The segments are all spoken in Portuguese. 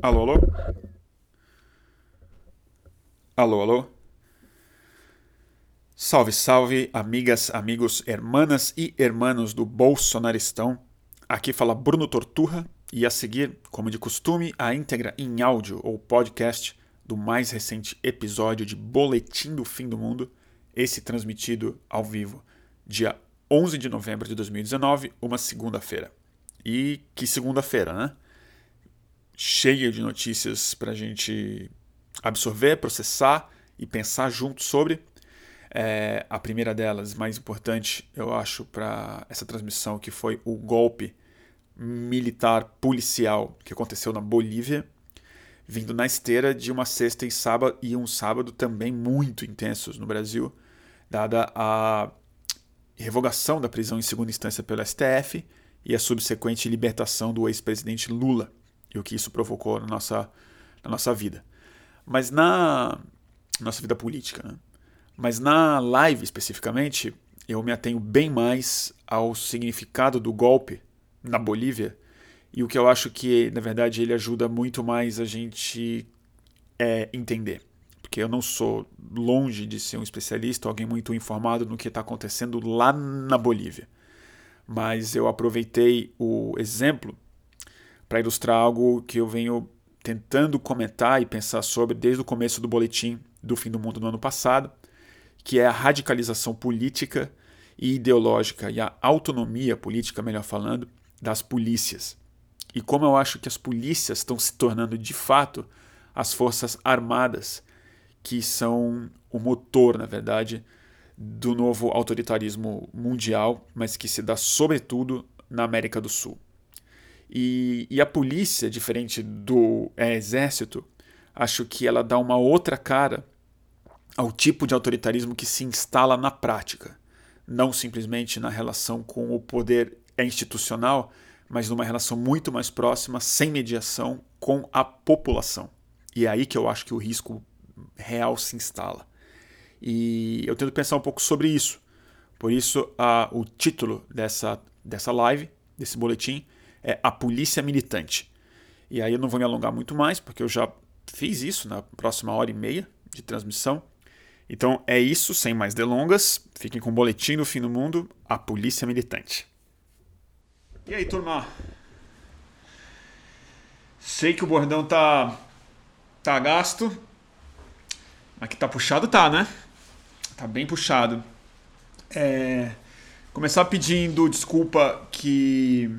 Alô, alô? Alô, alô? Salve, salve, amigas, amigos, hermanas e hermanos do Bolsonaristão. Aqui fala Bruno Torturra e a seguir, como de costume, a íntegra em áudio ou podcast do mais recente episódio de Boletim do Fim do Mundo, esse transmitido ao vivo, dia 11 de novembro de 2019, uma segunda-feira. E que segunda-feira, né? Cheia de notícias para a gente absorver, processar e pensar junto sobre. É, a primeira delas, mais importante, eu acho, para essa transmissão, que foi o golpe militar policial que aconteceu na Bolívia, vindo na esteira de uma sexta e sábado e um sábado também muito intensos no Brasil, dada a revogação da prisão em segunda instância pelo STF e a subsequente libertação do ex-presidente Lula e o que isso provocou na nossa, na nossa vida. Mas na nossa vida política, né? Mas na live especificamente, eu me atenho bem mais ao significado do golpe na Bolívia e o que eu acho que, na verdade, ele ajuda muito mais a gente é, entender. Porque eu não sou longe de ser um especialista, alguém muito informado no que está acontecendo lá na Bolívia. Mas eu aproveitei o exemplo para ilustrar algo que eu venho tentando comentar e pensar sobre desde o começo do boletim do fim do mundo no ano passado, que é a radicalização política e ideológica e a autonomia política, melhor falando, das polícias. E como eu acho que as polícias estão se tornando de fato as forças armadas que são o motor, na verdade, do novo autoritarismo mundial, mas que se dá sobretudo na América do Sul. E, e a polícia, diferente do é, exército, acho que ela dá uma outra cara ao tipo de autoritarismo que se instala na prática, não simplesmente na relação com o poder institucional, mas numa relação muito mais próxima, sem mediação, com a população. E é aí que eu acho que o risco real se instala. E eu tento pensar um pouco sobre isso. Por isso, a, o título dessa, dessa live, desse boletim, é A Polícia Militante. E aí eu não vou me alongar muito mais, porque eu já fiz isso na próxima hora e meia de transmissão. Então é isso, sem mais delongas. Fiquem com o boletim do fim do mundo, A Polícia Militante. E aí, turma? Sei que o bordão tá tá gasto, mas que tá puxado tá, né? Tá bem puxado. É... Começar pedindo desculpa que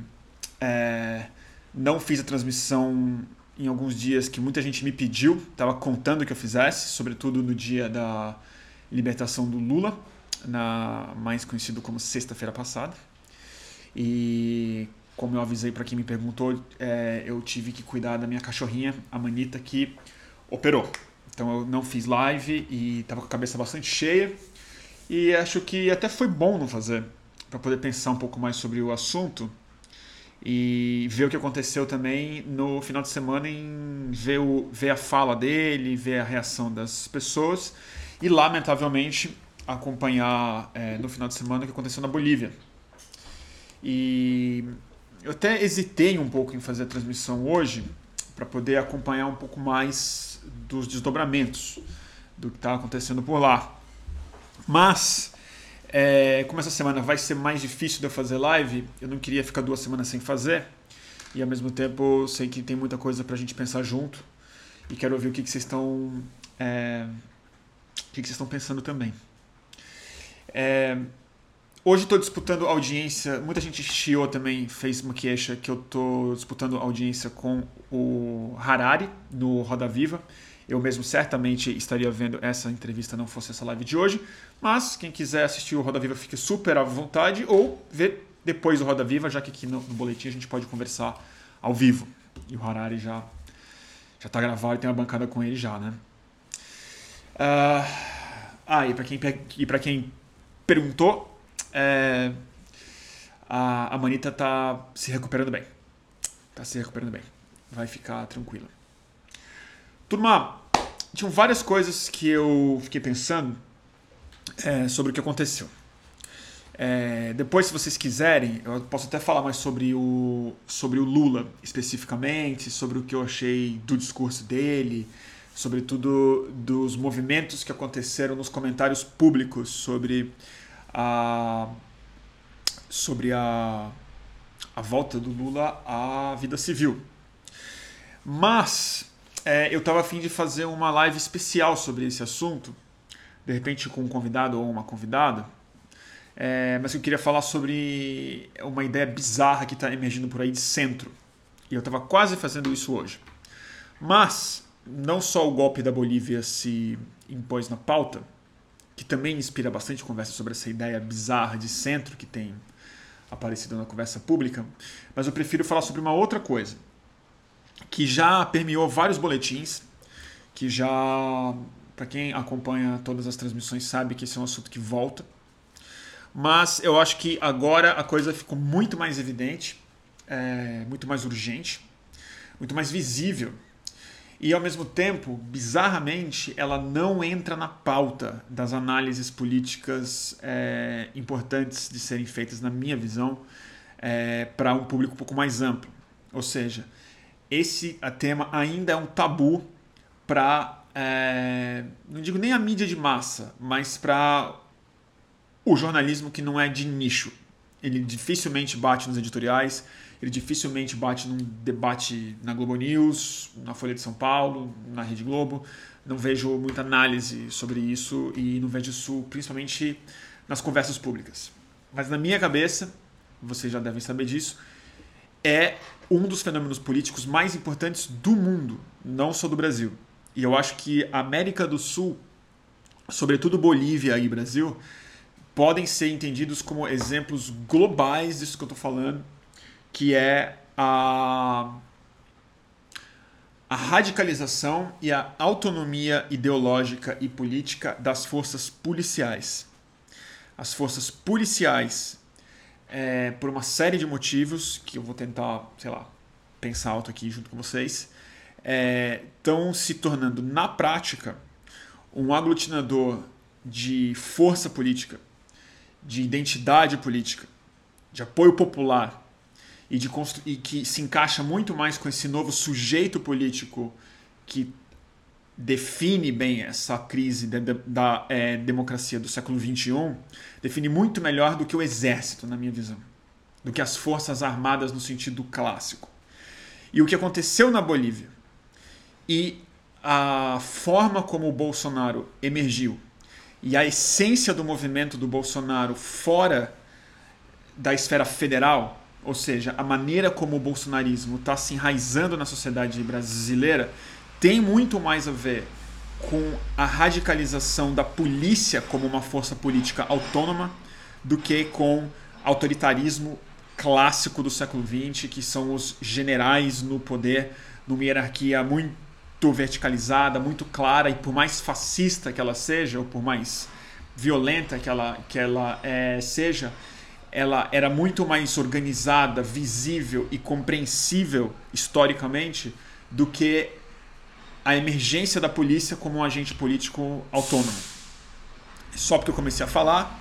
é, não fiz a transmissão em alguns dias que muita gente me pediu, estava contando que eu fizesse, sobretudo no dia da libertação do Lula, na mais conhecido como sexta-feira passada. E como eu avisei para quem me perguntou, é, eu tive que cuidar da minha cachorrinha, a Manita, que operou. Então eu não fiz live e estava com a cabeça bastante cheia. E acho que até foi bom não fazer, para poder pensar um pouco mais sobre o assunto e ver o que aconteceu também no final de semana em ver, o, ver a fala dele, ver a reação das pessoas e, lamentavelmente, acompanhar é, no final de semana o que aconteceu na Bolívia. E eu até hesitei um pouco em fazer a transmissão hoje para poder acompanhar um pouco mais dos desdobramentos do que está acontecendo por lá. Mas é, como essa semana vai ser mais difícil de eu fazer live, eu não queria ficar duas semanas sem fazer. E ao mesmo tempo sei que tem muita coisa pra gente pensar junto. E quero ouvir o que, que vocês estão. É, o que, que vocês estão pensando também. É, hoje estou disputando audiência. Muita gente chiou também, fez uma queixa que eu estou disputando audiência com o Harari no Roda Viva. Eu mesmo certamente estaria vendo essa entrevista não fosse essa live de hoje, mas quem quiser assistir o Roda Viva fique super à vontade ou ver depois do Roda Viva, já que aqui no, no boletim a gente pode conversar ao vivo. E o Harari já já está gravado e tem uma bancada com ele já, né? Uh, ah, e para quem, e quem perguntou, é, a, a Manita tá se recuperando bem. Tá se recuperando bem. Vai ficar tranquila. Turma, tinham várias coisas que eu fiquei pensando é, sobre o que aconteceu. É, depois, se vocês quiserem, eu posso até falar mais sobre o, sobre o Lula especificamente, sobre o que eu achei do discurso dele, sobretudo dos movimentos que aconteceram nos comentários públicos sobre a, sobre a, a volta do Lula à vida civil. Mas é, eu estava afim de fazer uma live especial sobre esse assunto, de repente com um convidado ou uma convidada é, mas eu queria falar sobre uma ideia bizarra que está emergindo por aí de centro. E eu estava quase fazendo isso hoje. Mas não só o golpe da Bolívia se impôs na pauta, que também inspira bastante conversa sobre essa ideia bizarra de centro que tem aparecido na conversa pública, mas eu prefiro falar sobre uma outra coisa que já permeou vários boletins, que já, para quem acompanha todas as transmissões, sabe que esse é um assunto que volta mas eu acho que agora a coisa ficou muito mais evidente, é, muito mais urgente, muito mais visível. E ao mesmo tempo, bizarramente, ela não entra na pauta das análises políticas é, importantes de serem feitas, na minha visão, é, para um público um pouco mais amplo. Ou seja, esse tema ainda é um tabu para, é, não digo nem a mídia de massa, mas para o jornalismo que não é de nicho. Ele dificilmente bate nos editoriais, ele dificilmente bate num debate na Globo News, na Folha de São Paulo, na Rede Globo. Não vejo muita análise sobre isso e não vejo isso principalmente nas conversas públicas. Mas na minha cabeça, vocês já devem saber disso, é um dos fenômenos políticos mais importantes do mundo, não só do Brasil. E eu acho que América do Sul, sobretudo Bolívia e Brasil, podem ser entendidos como exemplos globais disso que eu estou falando, que é a, a radicalização e a autonomia ideológica e política das forças policiais. As forças policiais, é, por uma série de motivos que eu vou tentar, sei lá, pensar alto aqui junto com vocês, estão é, se tornando, na prática, um aglutinador de força política de identidade política, de apoio popular e, de e que se encaixa muito mais com esse novo sujeito político que define bem essa crise da, da é, democracia do século XXI, define muito melhor do que o exército, na minha visão, do que as forças armadas no sentido clássico. E o que aconteceu na Bolívia e a forma como o Bolsonaro emergiu e a essência do movimento do Bolsonaro fora da esfera federal, ou seja, a maneira como o bolsonarismo está se enraizando na sociedade brasileira, tem muito mais a ver com a radicalização da polícia como uma força política autônoma do que com autoritarismo clássico do século XX, que são os generais no poder, numa hierarquia muito muito verticalizada, muito clara, e por mais fascista que ela seja, ou por mais violenta que ela, que ela é, seja, ela era muito mais organizada, visível e compreensível historicamente do que a emergência da polícia como um agente político autônomo. Só porque eu comecei a falar,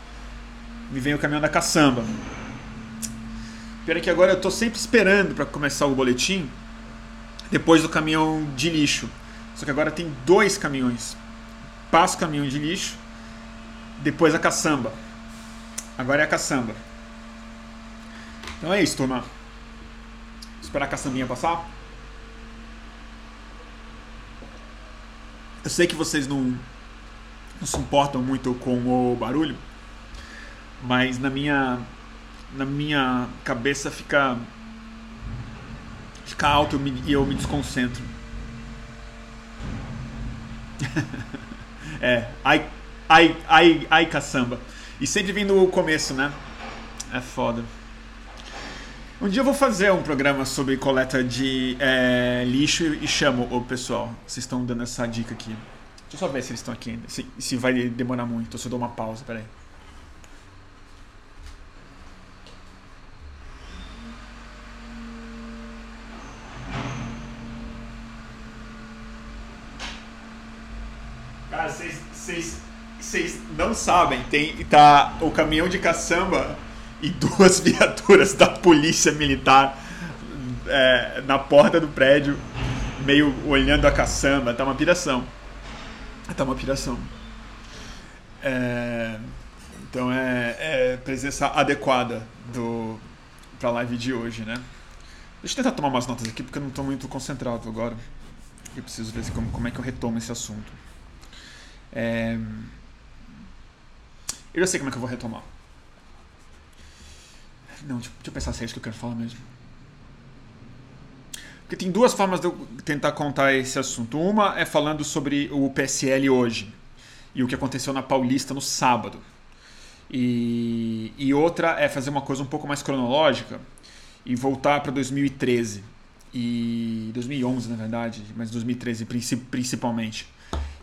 me vem o caminhão da caçamba. Pena que agora eu estou sempre esperando para começar o boletim depois do caminhão de lixo. Só que agora tem dois caminhões. Passa o caminhão de lixo, depois a caçamba. Agora é a caçamba. Então é isso, turma. Esperar a caçambinha passar. Eu sei que vocês não, não se importam muito com o barulho, mas na minha na minha cabeça fica fica alto e eu me, eu me desconcentro. é, ai, ai, ai, ai caçamba. E sempre vindo o começo, né? É foda. Um dia eu vou fazer um programa sobre coleta de é, lixo e chamo o pessoal. Vocês estão dando essa dica aqui. Deixa eu só ver se eles estão aqui ainda. Se, se vai demorar muito, se eu dou uma pausa, peraí. Cara, vocês não sabem, tem tá o caminhão de caçamba e duas viaturas da polícia militar é, na porta do prédio, meio olhando a caçamba. Tá uma piração. Tá uma piração. É, então é, é presença adequada do pra live de hoje, né? Deixa eu tentar tomar umas notas aqui porque eu não estou muito concentrado agora. Eu preciso ver como, como é que eu retomo esse assunto. É... Eu já sei como é que eu vou retomar. Não, deixa, deixa eu pensar se é isso que eu quero falar mesmo. Porque tem duas formas de eu tentar contar esse assunto. Uma é falando sobre o PSL hoje e o que aconteceu na Paulista no sábado. E, e outra é fazer uma coisa um pouco mais cronológica e voltar para 2013 e 2011 na verdade, mas 2013 principalmente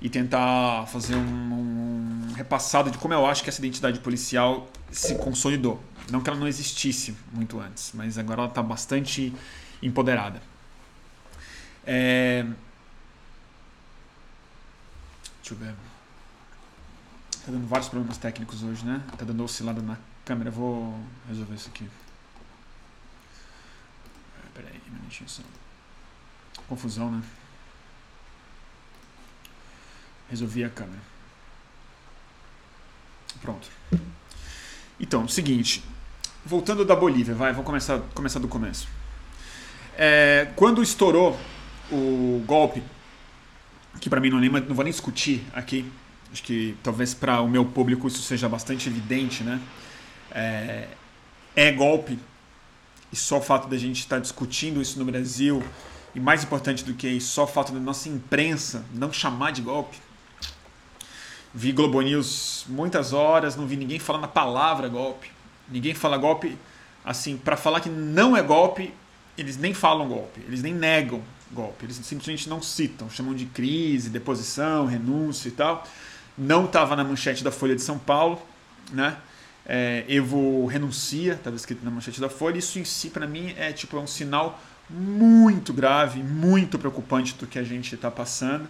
e tentar fazer um, um, repassado de como eu acho que essa identidade policial se consolidou. Não que ela não existisse muito antes, mas agora ela está bastante empoderada. É... Deixa eu ver. Tá dando vários problemas técnicos hoje, né? Tá dando oscilada na câmera. Eu vou resolver isso aqui. Pera aí, um minutinho só. Confusão, né? Resolvi a câmera. Pronto. Então, seguinte. Voltando da Bolívia, vai, vou começar, começar do começo. É, quando estourou o golpe, que para mim não, nem, não vou nem discutir aqui, acho que talvez para o meu público isso seja bastante evidente, né? É, é golpe e só o fato da gente estar discutindo isso no Brasil e mais importante do que isso, só o fato da nossa imprensa não chamar de golpe. Vi Globo News muitas horas, não vi ninguém falando a palavra golpe. Ninguém fala golpe assim, para falar que não é golpe, eles nem falam golpe, eles nem negam golpe, eles simplesmente não citam, chamam de crise, deposição, renúncia e tal não estava na manchete da Folha de São Paulo, né? É, Evo renuncia, estava escrito na manchete da Folha. Isso em si, para mim, é tipo é um sinal muito grave, muito preocupante do que a gente está passando.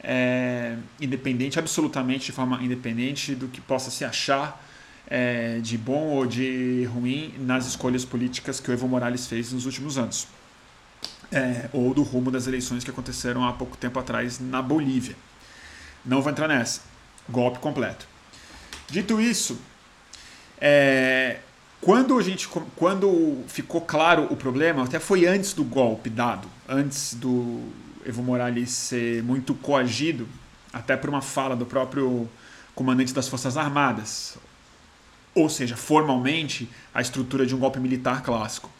É, independente, absolutamente de forma independente do que possa se achar é, de bom ou de ruim nas escolhas políticas que o Evo Morales fez nos últimos anos. É, ou do rumo das eleições que aconteceram há pouco tempo atrás na Bolívia. Não vou entrar nessa. Golpe completo. Dito isso, é, quando a gente quando ficou claro o problema, até foi antes do golpe dado, antes do Evo Morales ser muito coagido, até por uma fala do próprio comandante das Forças Armadas. Ou seja, formalmente, a estrutura de um golpe militar clássico.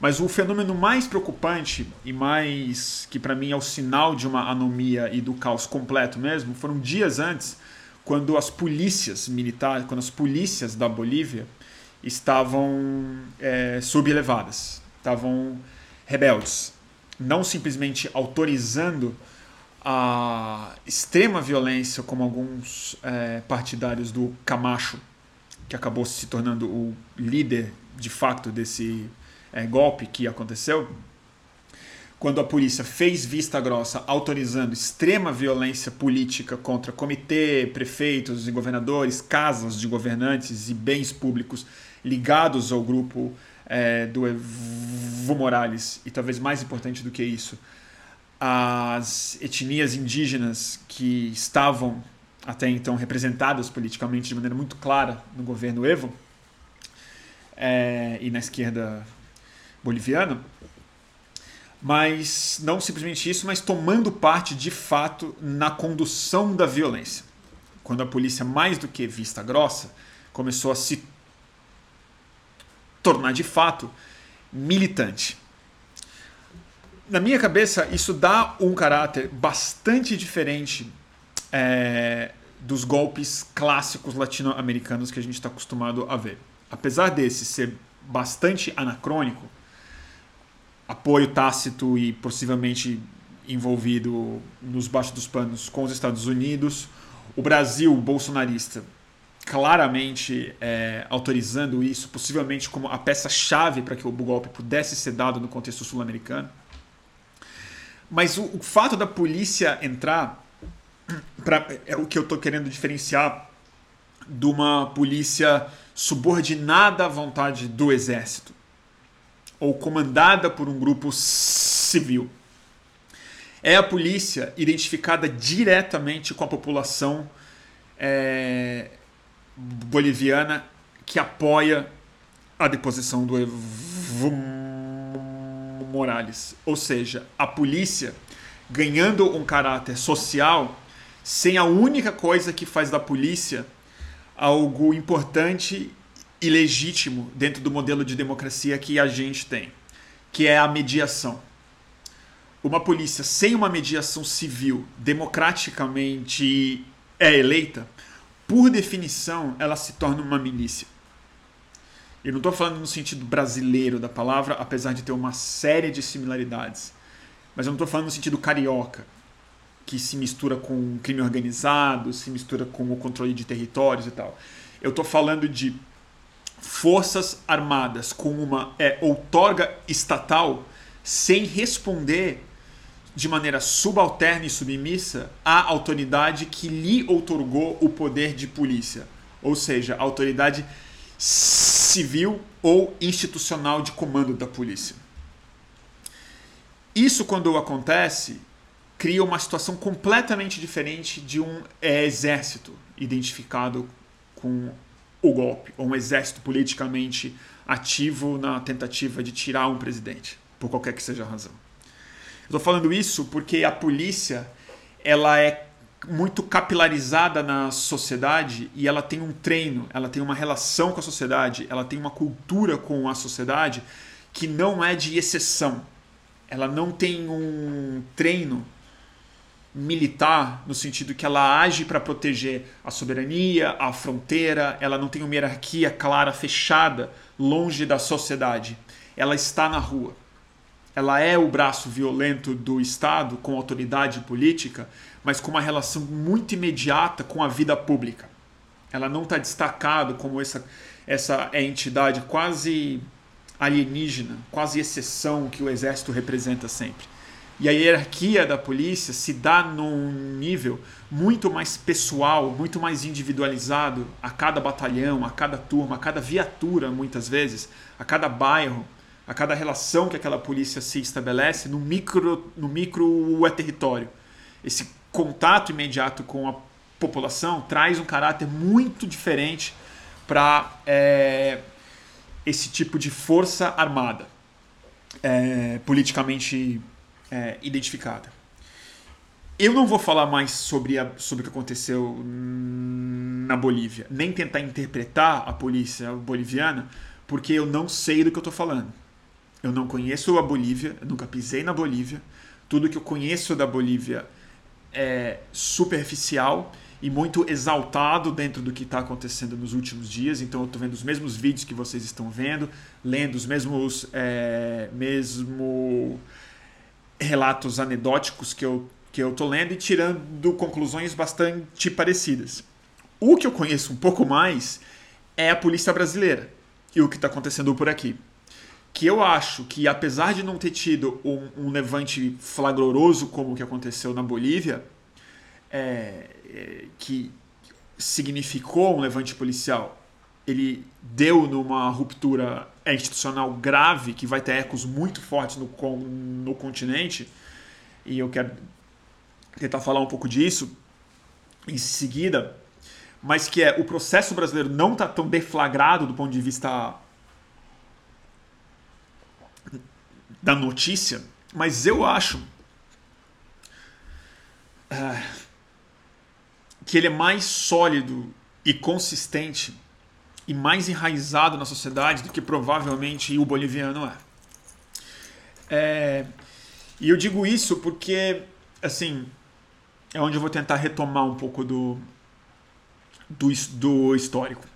Mas o fenômeno mais preocupante e mais que para mim é o sinal de uma anomia e do caos completo mesmo, foram dias antes, quando as polícias militares, quando as polícias da Bolívia estavam é, sublevadas, estavam rebeldes, não simplesmente autorizando a extrema violência como alguns é, partidários do Camacho, que acabou se tornando o líder de facto desse é, golpe que aconteceu, quando a polícia fez vista grossa autorizando extrema violência política contra comitê, prefeitos e governadores, casas de governantes e bens públicos ligados ao grupo é, do Evo Morales, e talvez mais importante do que isso, as etnias indígenas que estavam até então representadas politicamente de maneira muito clara no governo Evo é, e na esquerda boliviano, mas não simplesmente isso, mas tomando parte de fato na condução da violência. Quando a polícia, mais do que vista grossa, começou a se tornar de fato militante. Na minha cabeça, isso dá um caráter bastante diferente é, dos golpes clássicos latino-americanos que a gente está acostumado a ver. Apesar desse ser bastante anacrônico, apoio tácito e possivelmente envolvido nos baixos dos panos com os Estados Unidos, o Brasil bolsonarista claramente é, autorizando isso, possivelmente como a peça-chave para que o golpe pudesse ser dado no contexto sul-americano. Mas o, o, fato da polícia entrar pra, é o que eu estou querendo diferenciar de uma polícia subordinada à vontade do exército ou comandada por um grupo civil. É a polícia identificada diretamente com a população é, boliviana que apoia a deposição do Evo Morales. Ou seja, a polícia ganhando um caráter social sem a única coisa que faz da polícia algo importante e legítimo dentro do modelo de democracia que a gente tem, que é a mediação. Uma polícia sem uma mediação civil democraticamente é eleita, por definição, ela se torna uma milícia. Eu não estou falando no sentido brasileiro da palavra, apesar de ter uma série de similaridades. Mas eu não estou falando no sentido carioca, que se mistura com crime organizado, se mistura com o controle de territórios e tal. Eu estou falando de forças armadas com uma é, outorga estatal sem responder de maneira subalterna e submissa à autoridade que lhe outorgou o poder de polícia, ou seja, a autoridade civil ou institucional de comando da polícia. Isso, quando acontece, cria uma situação completamente diferente de um exército identificado com o golpe, ou um exército politicamente ativo na tentativa de tirar um presidente, por qualquer que seja a razão. Estou falando isso porque a polícia ela é muito capilarizada na sociedade e ela tem um treino, ela tem uma relação com a sociedade, ela tem uma cultura com a sociedade que não é de exceção. Ela não tem um treino militar no sentido que ela age para proteger a soberania, a fronteira, ela não tem uma hierarquia clara, fechada, longe da sociedade. Ela está na rua ela é o braço violento do Estado com autoridade política, mas com uma relação muito imediata com a vida pública. Ela não está destacado como essa, essa entidade quase alienígena, quase exceção que o exército representa sempre. E a hierarquia da polícia se dá num nível muito mais pessoal, muito mais individualizado a cada batalhão, a cada turma, a cada viatura, muitas vezes, a cada bairro a cada relação que aquela polícia se estabelece no micro, no micro é território. Esse contato imediato com a população traz um caráter muito diferente para é, esse tipo de força armada é, politicamente é, identificada. Eu não vou falar mais sobre, a, sobre o que aconteceu na Bolívia, nem tentar interpretar a polícia boliviana, porque eu não sei do que eu estou falando. Eu não conheço a Bolívia, nunca pisei na Bolívia. Tudo que eu conheço da Bolívia é superficial e muito exaltado dentro do que está acontecendo nos últimos dias. Então eu estou vendo os mesmos vídeos que vocês estão vendo, lendo os mesmos é, mesmo relatos anedóticos que eu que eu estou lendo e tirando conclusões bastante parecidas. O que eu conheço um pouco mais é a polícia brasileira e o que está acontecendo por aqui que eu acho que, apesar de não ter tido um, um levante flagroso como o que aconteceu na Bolívia, é, é, que significou um levante policial, ele deu numa ruptura institucional grave que vai ter ecos muito fortes no, no continente, e eu quero tentar falar um pouco disso em seguida, mas que é o processo brasileiro não está tão deflagrado do ponto de vista da notícia, mas eu acho uh, que ele é mais sólido e consistente e mais enraizado na sociedade do que provavelmente o boliviano é. é e eu digo isso porque, assim, é onde eu vou tentar retomar um pouco do, do, do histórico.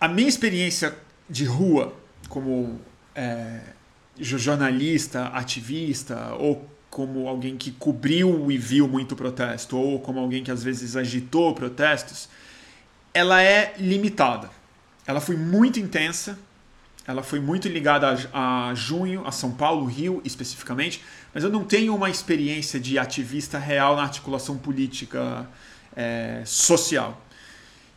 A minha experiência de rua como é, jornalista, ativista, ou como alguém que cobriu e viu muito protesto, ou como alguém que às vezes agitou protestos, ela é limitada. Ela foi muito intensa ela foi muito ligada a, a, junho, a São Paulo, Rio especificamente, mas eu não tenho uma experiência de ativista real na articulação política é, social.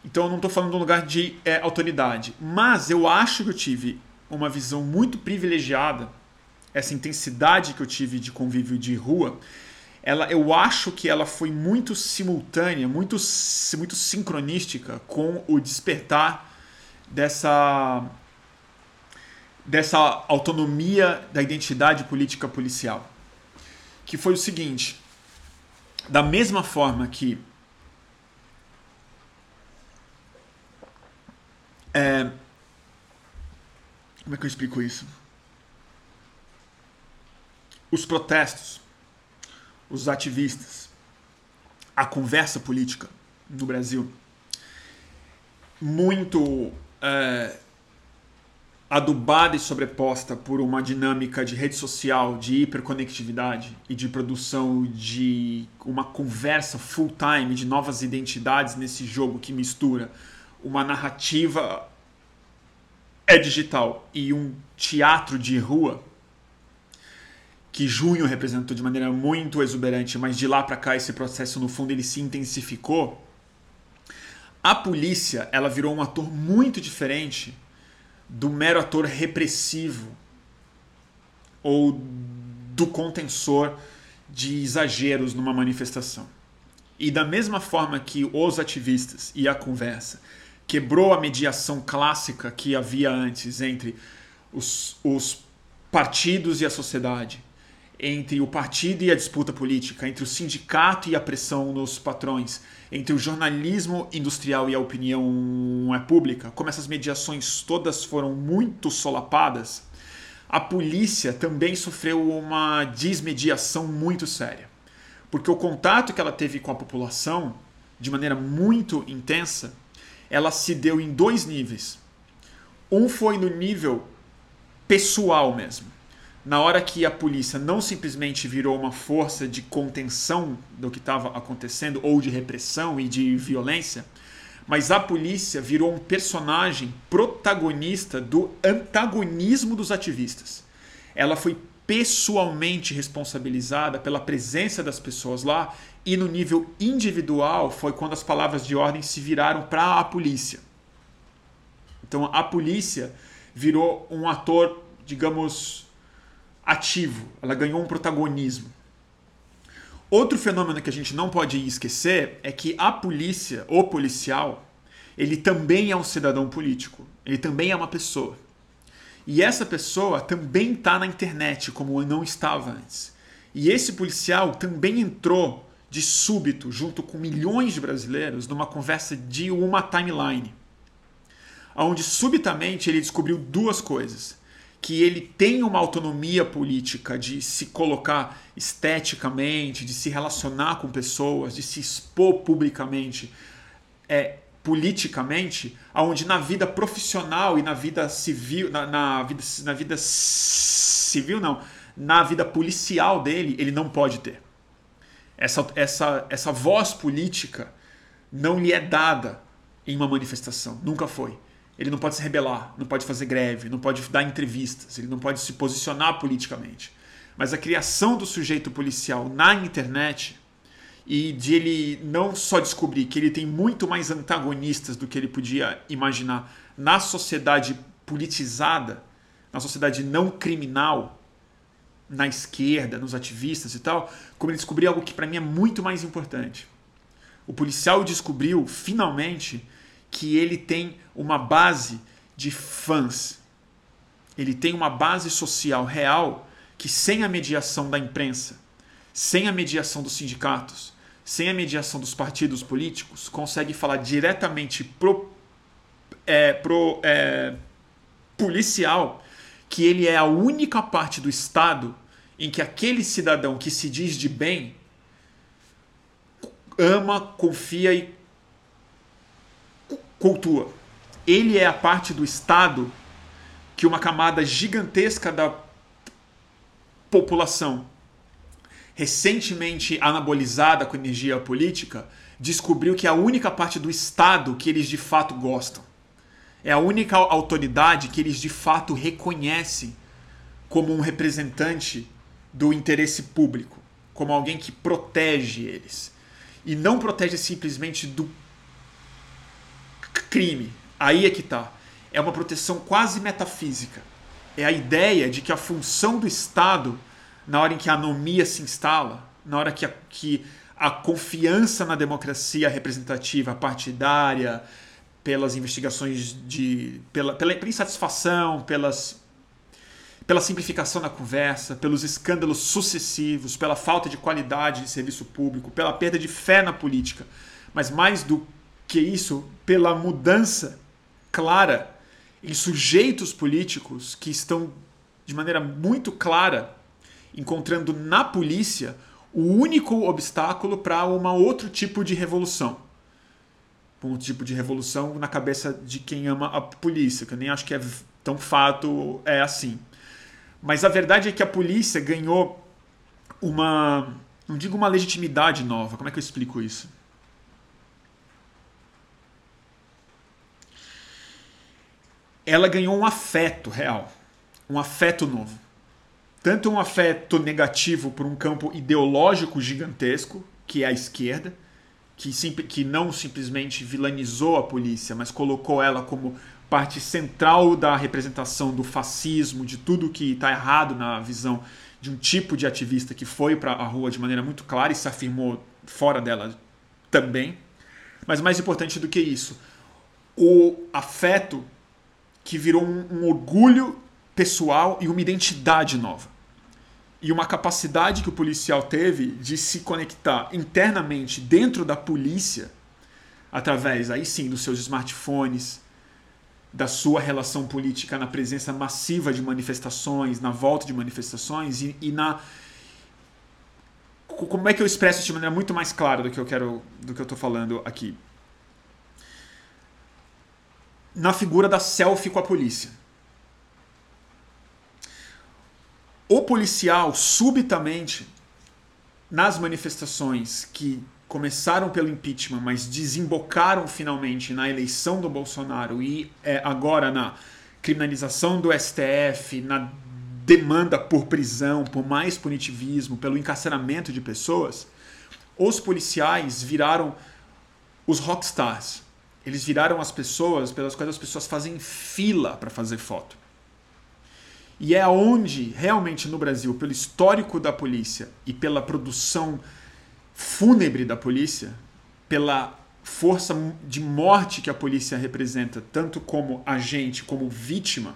Então eu não estou falando de um lugar de é, autoridade, mas eu acho que eu tive uma visão muito privilegiada, essa intensidade que eu tive de convívio de rua, ela, eu acho que ela foi muito simultânea, muito, muito sincronística com o despertar dessa dessa autonomia da identidade política policial, que foi o seguinte: da mesma forma que é, como é que eu explico isso? Os protestos, os ativistas, a conversa política no Brasil, muito é, adubada e sobreposta por uma dinâmica de rede social, de hiperconectividade e de produção de uma conversa full time de novas identidades nesse jogo que mistura uma narrativa é digital e um teatro de rua que junho representou de maneira muito exuberante, mas de lá para cá esse processo no fundo ele se intensificou. A polícia, ela virou um ator muito diferente do mero ator repressivo ou do contensor de exageros numa manifestação. E da mesma forma que os ativistas e a conversa quebrou a mediação clássica que havia antes entre os, os partidos e a sociedade, entre o partido e a disputa política, entre o sindicato e a pressão nos patrões, entre o jornalismo industrial e a opinião é pública, como essas mediações todas foram muito solapadas, a polícia também sofreu uma desmediação muito séria. Porque o contato que ela teve com a população, de maneira muito intensa, ela se deu em dois níveis. Um foi no nível pessoal mesmo na hora que a polícia não simplesmente virou uma força de contenção do que estava acontecendo, ou de repressão e de violência, mas a polícia virou um personagem protagonista do antagonismo dos ativistas. Ela foi pessoalmente responsabilizada pela presença das pessoas lá e no nível individual foi quando as palavras de ordem se viraram para a polícia. Então a polícia virou um ator, digamos, ativo, ela ganhou um protagonismo. Outro fenômeno que a gente não pode esquecer é que a polícia, o policial, ele também é um cidadão político, ele também é uma pessoa. E essa pessoa também está na internet, como não estava antes. E esse policial também entrou de súbito, junto com milhões de brasileiros, numa conversa de uma timeline, onde subitamente ele descobriu duas coisas que ele tem uma autonomia política de se colocar esteticamente, de se relacionar com pessoas, de se expor publicamente, é, politicamente, aonde na vida profissional e na vida civil, na, na, vida, na vida civil não, na vida policial dele, ele não pode ter. Essa, essa, essa voz política não lhe é dada em uma manifestação, nunca foi. Ele não pode se rebelar, não pode fazer greve, não pode dar entrevistas, ele não pode se posicionar politicamente. Mas a criação do sujeito policial na internet e de ele não só descobrir que ele tem muito mais antagonistas do que ele podia imaginar na sociedade politizada, na sociedade não criminal, na esquerda, nos ativistas e tal, como ele descobriu algo que para mim é muito mais importante. O policial descobriu finalmente que ele tem uma base de fãs. Ele tem uma base social real que, sem a mediação da imprensa, sem a mediação dos sindicatos, sem a mediação dos partidos políticos, consegue falar diretamente pro, é, pro é, policial que ele é a única parte do Estado em que aquele cidadão que se diz de bem ama, confia e cultua. Ele é a parte do Estado que uma camada gigantesca da população, recentemente anabolizada com energia política, descobriu que é a única parte do Estado que eles de fato gostam. É a única autoridade que eles de fato reconhecem como um representante do interesse público, como alguém que protege eles. E não protege simplesmente do crime. Aí é que tá. É uma proteção quase metafísica. É a ideia de que a função do Estado, na hora em que a anomia se instala, na hora que a, que a confiança na democracia representativa partidária, pelas investigações de. pela, pela, pela insatisfação, pelas, pela simplificação da conversa, pelos escândalos sucessivos, pela falta de qualidade de serviço público, pela perda de fé na política, mas mais do que isso, pela mudança clara em sujeitos políticos que estão de maneira muito clara encontrando na polícia o único obstáculo para um outro tipo de revolução. Um tipo de revolução na cabeça de quem ama a polícia, que eu nem acho que é tão fato é assim. Mas a verdade é que a polícia ganhou uma, não digo uma legitimidade nova, como é que eu explico isso? ela ganhou um afeto real, um afeto novo. Tanto um afeto negativo por um campo ideológico gigantesco, que é a esquerda, que, que não simplesmente vilanizou a polícia, mas colocou ela como parte central da representação do fascismo, de tudo que está errado na visão de um tipo de ativista que foi para a rua de maneira muito clara e se afirmou fora dela também. Mas mais importante do que isso, o afeto que virou um, um orgulho pessoal e uma identidade nova. E uma capacidade que o policial teve de se conectar internamente dentro da polícia, através, aí sim, dos seus smartphones, da sua relação política na presença massiva de manifestações, na volta de manifestações e, e, na como é que eu expresso isso de maneira muito mais clara do que eu quero do que eu estou falando aqui na figura da selfie com a polícia. O policial, subitamente, nas manifestações que começaram pelo impeachment, mas desembocaram finalmente na eleição do Bolsonaro e é, agora na criminalização do STF, na demanda por prisão, por mais punitivismo, pelo encarceramento de pessoas, os policiais viraram os rockstars. Eles viraram as pessoas pelas quais as pessoas fazem fila para fazer foto. E é onde, realmente no Brasil, pelo histórico da polícia e pela produção fúnebre da polícia, pela força de morte que a polícia representa, tanto como agente como vítima,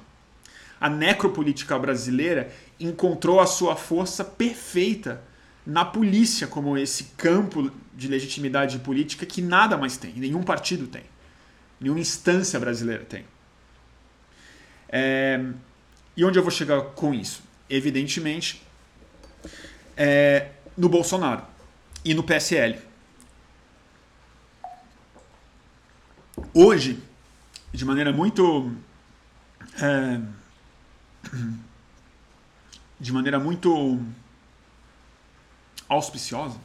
a necropolítica brasileira encontrou a sua força perfeita na polícia como esse campo de legitimidade política que nada mais tem, nenhum partido tem. Nenhuma instância brasileira tem. É, e onde eu vou chegar com isso? Evidentemente, é, no Bolsonaro e no PSL. Hoje, de maneira muito. É, de maneira muito auspiciosa,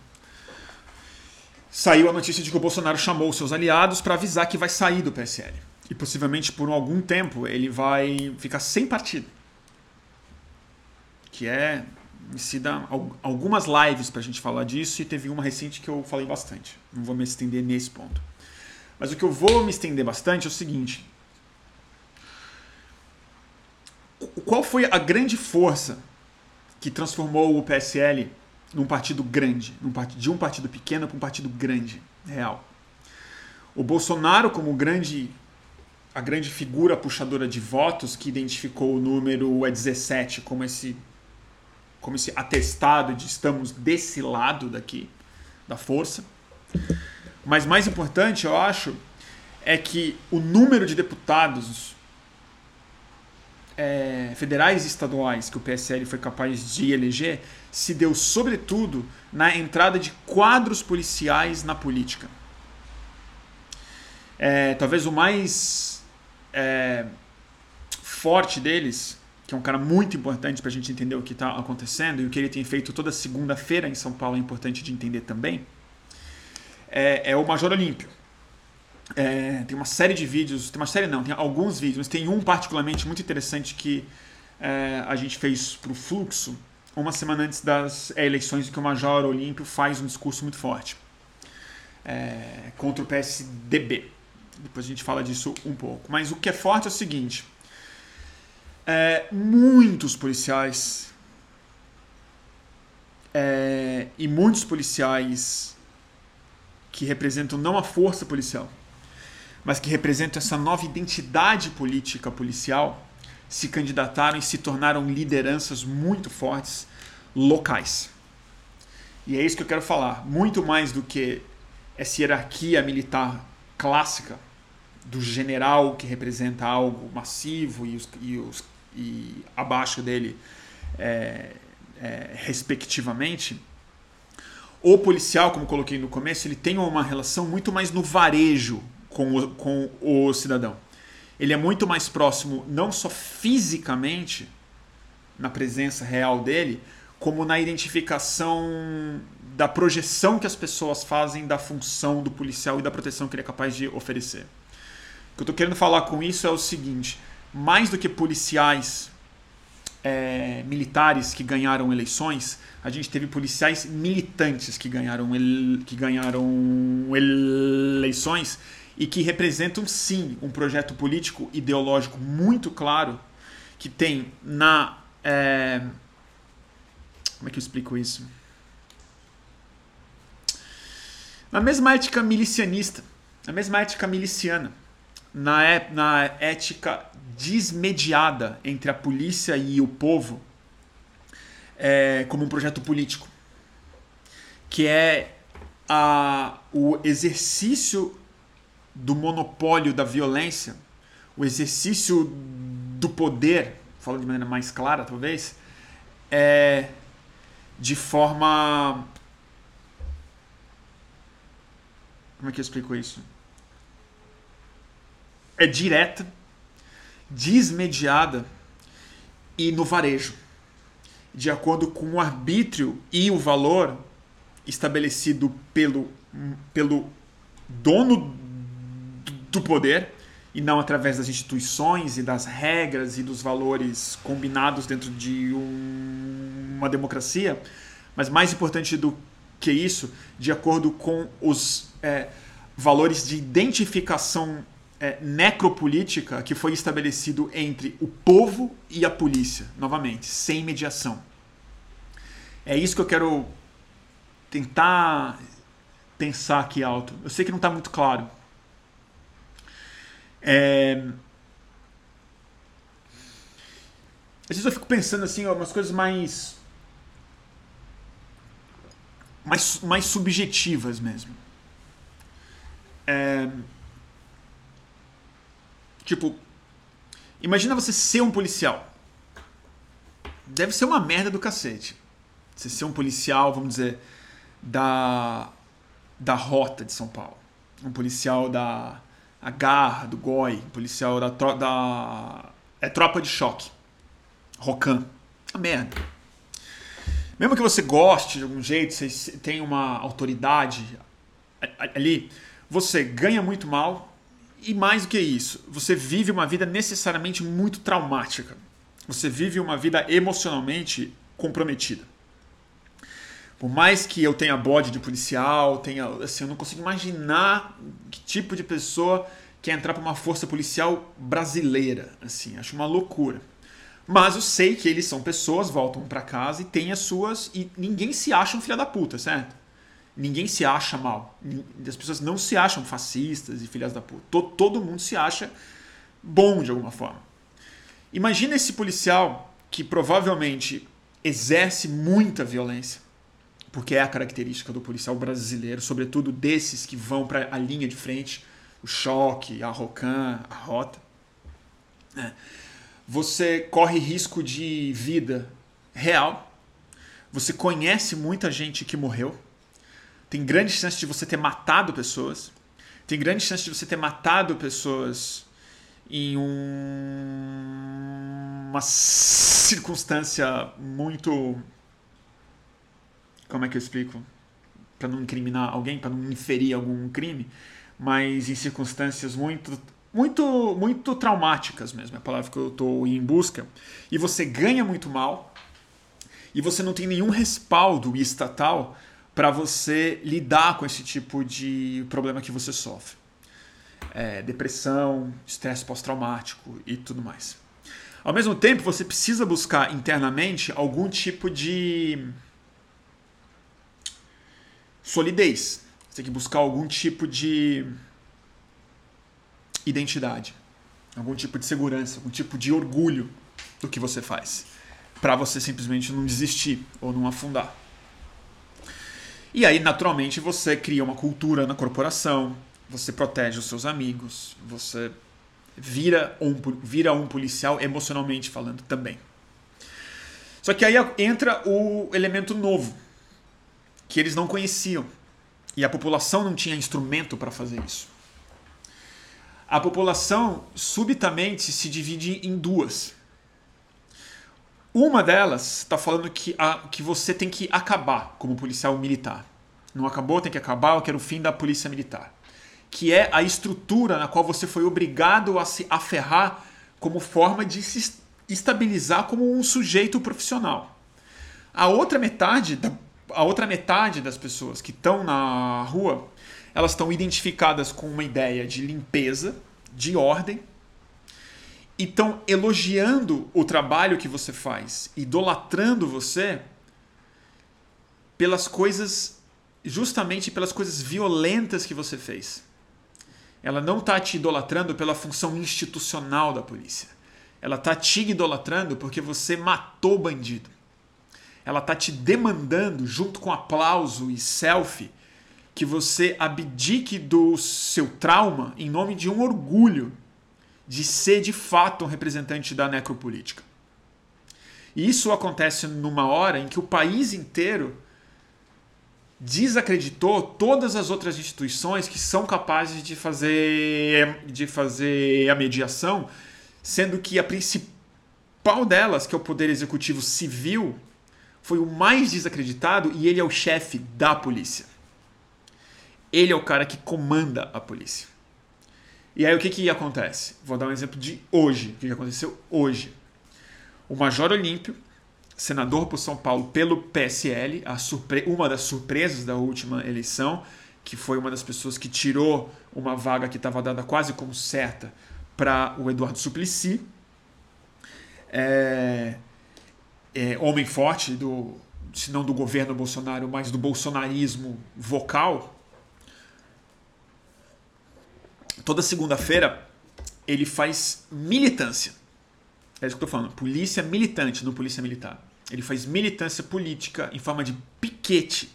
saiu a notícia de que o Bolsonaro chamou seus aliados para avisar que vai sair do PSL. E possivelmente por algum tempo ele vai ficar sem partido. Que é. Se dá algumas lives para a gente falar disso e teve uma recente que eu falei bastante. Não vou me estender nesse ponto. Mas o que eu vou me estender bastante é o seguinte: qual foi a grande força que transformou o PSL num partido grande, num partido, de um partido pequeno para um partido grande, real. O Bolsonaro, como grande, a grande figura puxadora de votos, que identificou o número é 17 como esse, como esse atestado de estamos desse lado daqui da força. Mas mais importante, eu acho, é que o número de deputados é, federais e estaduais que o PSL foi capaz de eleger se deu sobretudo na entrada de quadros policiais na política. É, talvez o mais é, forte deles, que é um cara muito importante para a gente entender o que está acontecendo e o que ele tem feito toda segunda-feira em São Paulo é importante de entender também, é, é o Major Olímpio. É, tem uma série de vídeos, tem uma série não, tem alguns vídeos, mas tem um particularmente muito interessante que é, a gente fez para o Fluxo, uma semana antes das eleições, em que o Major Olímpio faz um discurso muito forte é, contra o PSDB. Depois a gente fala disso um pouco. Mas o que é forte é o seguinte: é, muitos policiais é, e muitos policiais que representam não a força policial, mas que representam essa nova identidade política policial, se candidataram e se tornaram lideranças muito fortes locais. E é isso que eu quero falar. Muito mais do que essa hierarquia militar clássica do general que representa algo massivo e, os, e, os, e abaixo dele é, é, respectivamente, o policial, como coloquei no começo, ele tem uma relação muito mais no varejo com o, com o cidadão. Ele é muito mais próximo, não só fisicamente, na presença real dele, como na identificação da projeção que as pessoas fazem da função do policial e da proteção que ele é capaz de oferecer. O que eu estou querendo falar com isso é o seguinte: mais do que policiais é, militares que ganharam eleições, a gente teve policiais militantes que ganharam, que ganharam eleições e que representam sim um projeto político ideológico muito claro que tem na é, como é que eu explico isso? Na mesma ética milicianista, na mesma ética miliciana, na, é, na ética desmediada entre a polícia e o povo, é, como um projeto político, que é a, o exercício do monopólio da violência, o exercício do poder, falando de maneira mais clara talvez, é, de forma Como é que eu explico isso? É direta, desmediada e no varejo, de acordo com o arbítrio e o valor estabelecido pelo, pelo dono do poder e não através das instituições e das regras e dos valores combinados dentro de um, uma democracia, mas mais importante do que isso, de acordo com os é, valores de identificação é, necropolítica que foi estabelecido entre o povo e a polícia, novamente, sem mediação. É isso que eu quero tentar pensar aqui alto. Eu sei que não está muito claro. É... Às vezes eu fico pensando assim, umas coisas mais mais, mais subjetivas mesmo. É... Tipo, imagina você ser um policial. Deve ser uma merda do cacete. Você ser um policial, vamos dizer, da, da rota de São Paulo. Um policial da a Garra, do GOI. Um policial da, da é tropa de choque. Rocan. A merda. Mesmo que você goste de algum jeito, você tem uma autoridade ali, você ganha muito mal e mais do que isso, você vive uma vida necessariamente muito traumática. Você vive uma vida emocionalmente comprometida. Por mais que eu tenha bode de policial, tenha, assim, eu não consigo imaginar que tipo de pessoa quer entrar para uma força policial brasileira, assim, acho uma loucura. Mas eu sei que eles são pessoas, voltam para casa e têm as suas. E ninguém se acha um filho da puta, certo? Ninguém se acha mal. As pessoas não se acham fascistas e filhas da puta. Todo, todo mundo se acha bom de alguma forma. Imagina esse policial que provavelmente exerce muita violência, porque é a característica do policial brasileiro, sobretudo desses que vão para a linha de frente, o choque, a rocan, a rota. É você corre risco de vida real. Você conhece muita gente que morreu. Tem grande chance de você ter matado pessoas. Tem grande chance de você ter matado pessoas em um... uma circunstância muito. Como é que eu explico? Para não incriminar alguém, para não inferir algum crime. mas em circunstâncias muito muito muito traumáticas mesmo, é a palavra que eu estou em busca, e você ganha muito mal, e você não tem nenhum respaldo estatal para você lidar com esse tipo de problema que você sofre. É, depressão, estresse pós-traumático e tudo mais. Ao mesmo tempo, você precisa buscar internamente algum tipo de solidez. Você tem que buscar algum tipo de identidade, algum tipo de segurança, algum tipo de orgulho do que você faz, para você simplesmente não desistir ou não afundar. E aí, naturalmente, você cria uma cultura na corporação, você protege os seus amigos, você vira um, vira um policial emocionalmente falando também. Só que aí entra o elemento novo, que eles não conheciam. E a população não tinha instrumento para fazer isso. A população subitamente se divide em duas. Uma delas está falando que, a, que você tem que acabar como policial militar. Não acabou, tem que acabar, eu quero o fim da polícia militar que é a estrutura na qual você foi obrigado a se aferrar como forma de se estabilizar como um sujeito profissional. A outra metade, da, a outra metade das pessoas que estão na rua, elas estão identificadas com uma ideia de limpeza, de ordem, e estão elogiando o trabalho que você faz, idolatrando você pelas coisas, justamente pelas coisas violentas que você fez. Ela não está te idolatrando pela função institucional da polícia. Ela está te idolatrando porque você matou bandido. Ela está te demandando, junto com aplauso e selfie, que você abdique do seu trauma em nome de um orgulho de ser de fato um representante da necropolítica. E isso acontece numa hora em que o país inteiro desacreditou todas as outras instituições que são capazes de fazer, de fazer a mediação, sendo que a principal delas, que é o Poder Executivo Civil, foi o mais desacreditado e ele é o chefe da polícia. Ele é o cara que comanda a polícia. E aí o que, que acontece? Vou dar um exemplo de hoje. O que, que aconteceu hoje? O Major Olímpio senador por São Paulo pelo PSL, uma das surpresas da última eleição, que foi uma das pessoas que tirou uma vaga que estava dada quase como certa para o Eduardo Suplicy. É, é, homem forte, do, se não do governo Bolsonaro, mas do bolsonarismo vocal. Toda segunda-feira ele faz militância é isso que eu tô falando. Polícia militante, não polícia militar. Ele faz militância política em forma de piquete,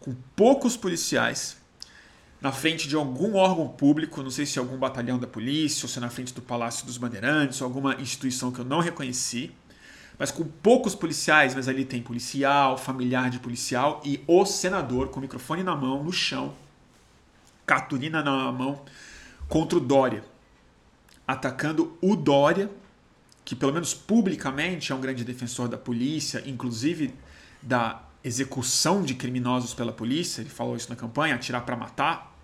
com poucos policiais, na frente de algum órgão público, não sei se é algum batalhão da polícia, ou se é na frente do Palácio dos Bandeirantes, ou alguma instituição que eu não reconheci, mas com poucos policiais, mas ali tem policial, familiar de policial e o senador com o microfone na mão, no chão, cartolina na mão, contra o Dória, atacando o Dória que pelo menos publicamente é um grande defensor da polícia, inclusive da execução de criminosos pela polícia, ele falou isso na campanha, atirar para matar,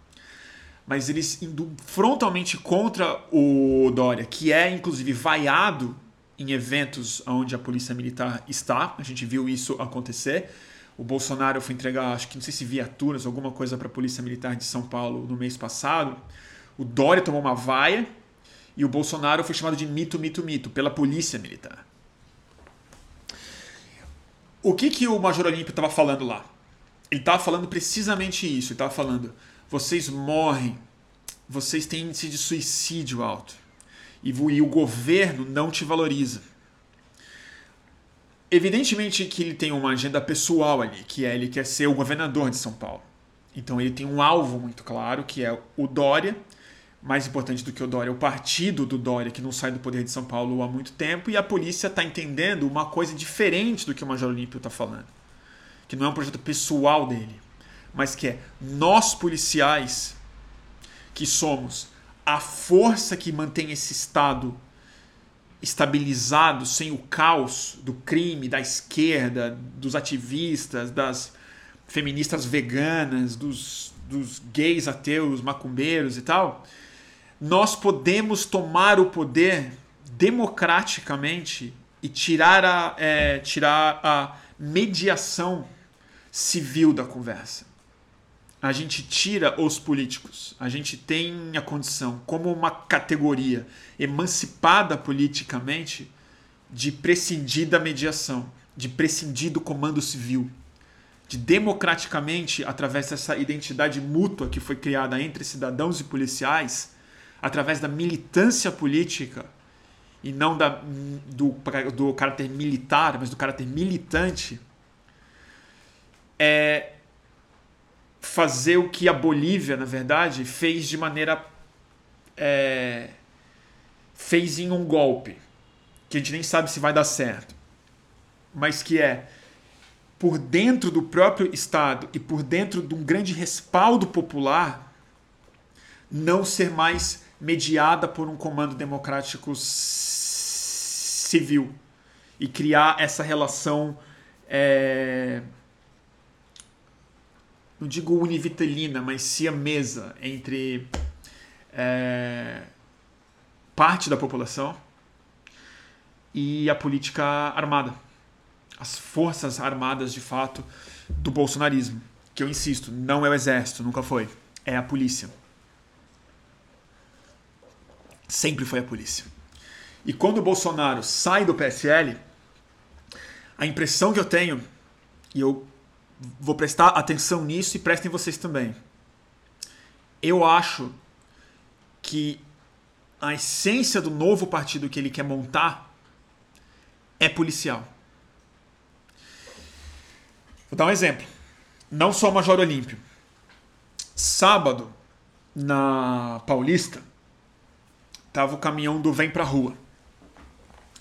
mas eles indo frontalmente contra o Dória, que é inclusive vaiado em eventos onde a polícia militar está, a gente viu isso acontecer. O Bolsonaro foi entregar, acho que não sei se viaturas, alguma coisa para a Polícia Militar de São Paulo no mês passado. O Dória tomou uma vaia, e o Bolsonaro foi chamado de mito, mito, mito pela polícia militar. O que, que o Major Olímpio estava falando lá? Ele estava falando precisamente isso. Ele estava falando: vocês morrem, vocês têm índice de suicídio alto e o governo não te valoriza. Evidentemente que ele tem uma agenda pessoal ali, que é ele quer ser o governador de São Paulo. Então ele tem um alvo muito claro, que é o Dória, mais importante do que o Dória, o partido do Dória, que não sai do poder de São Paulo há muito tempo, e a polícia está entendendo uma coisa diferente do que o Major Olímpio está falando. Que não é um projeto pessoal dele, mas que é nós policiais, que somos a força que mantém esse Estado estabilizado, sem o caos do crime, da esquerda, dos ativistas, das, feministas veganas, dos, dos gays ateus, macumbeiros e tal, nós podemos tomar o poder democraticamente e tirar a, é, tirar a mediação civil da conversa. A gente tira os políticos. A gente tem a condição, como uma categoria emancipada politicamente, de prescindir da mediação, de prescindir do comando civil, de democraticamente, através dessa identidade mútua que foi criada entre cidadãos e policiais, através da militância política, e não da, do, do caráter militar, mas do caráter militante, é fazer o que a Bolívia, na verdade, fez de maneira. É, fez em um golpe, que a gente nem sabe se vai dar certo, mas que é por dentro do próprio Estado e por dentro de um grande respaldo popular, não ser mais mediada por um comando democrático civil e criar essa relação. É, não digo univitalina, mas siamesa entre é, parte da população e a política armada, as forças armadas de fato do bolsonarismo, que eu insisto, não é o exército, nunca foi, é a polícia. Sempre foi a polícia. E quando o Bolsonaro sai do PSL, a impressão que eu tenho, e eu vou prestar atenção nisso e prestem vocês também. Eu acho que a essência do novo partido que ele quer montar é policial. Vou dar um exemplo. Não só Major Olímpio. Sábado, na Paulista, tava o caminhão do Vem Pra Rua.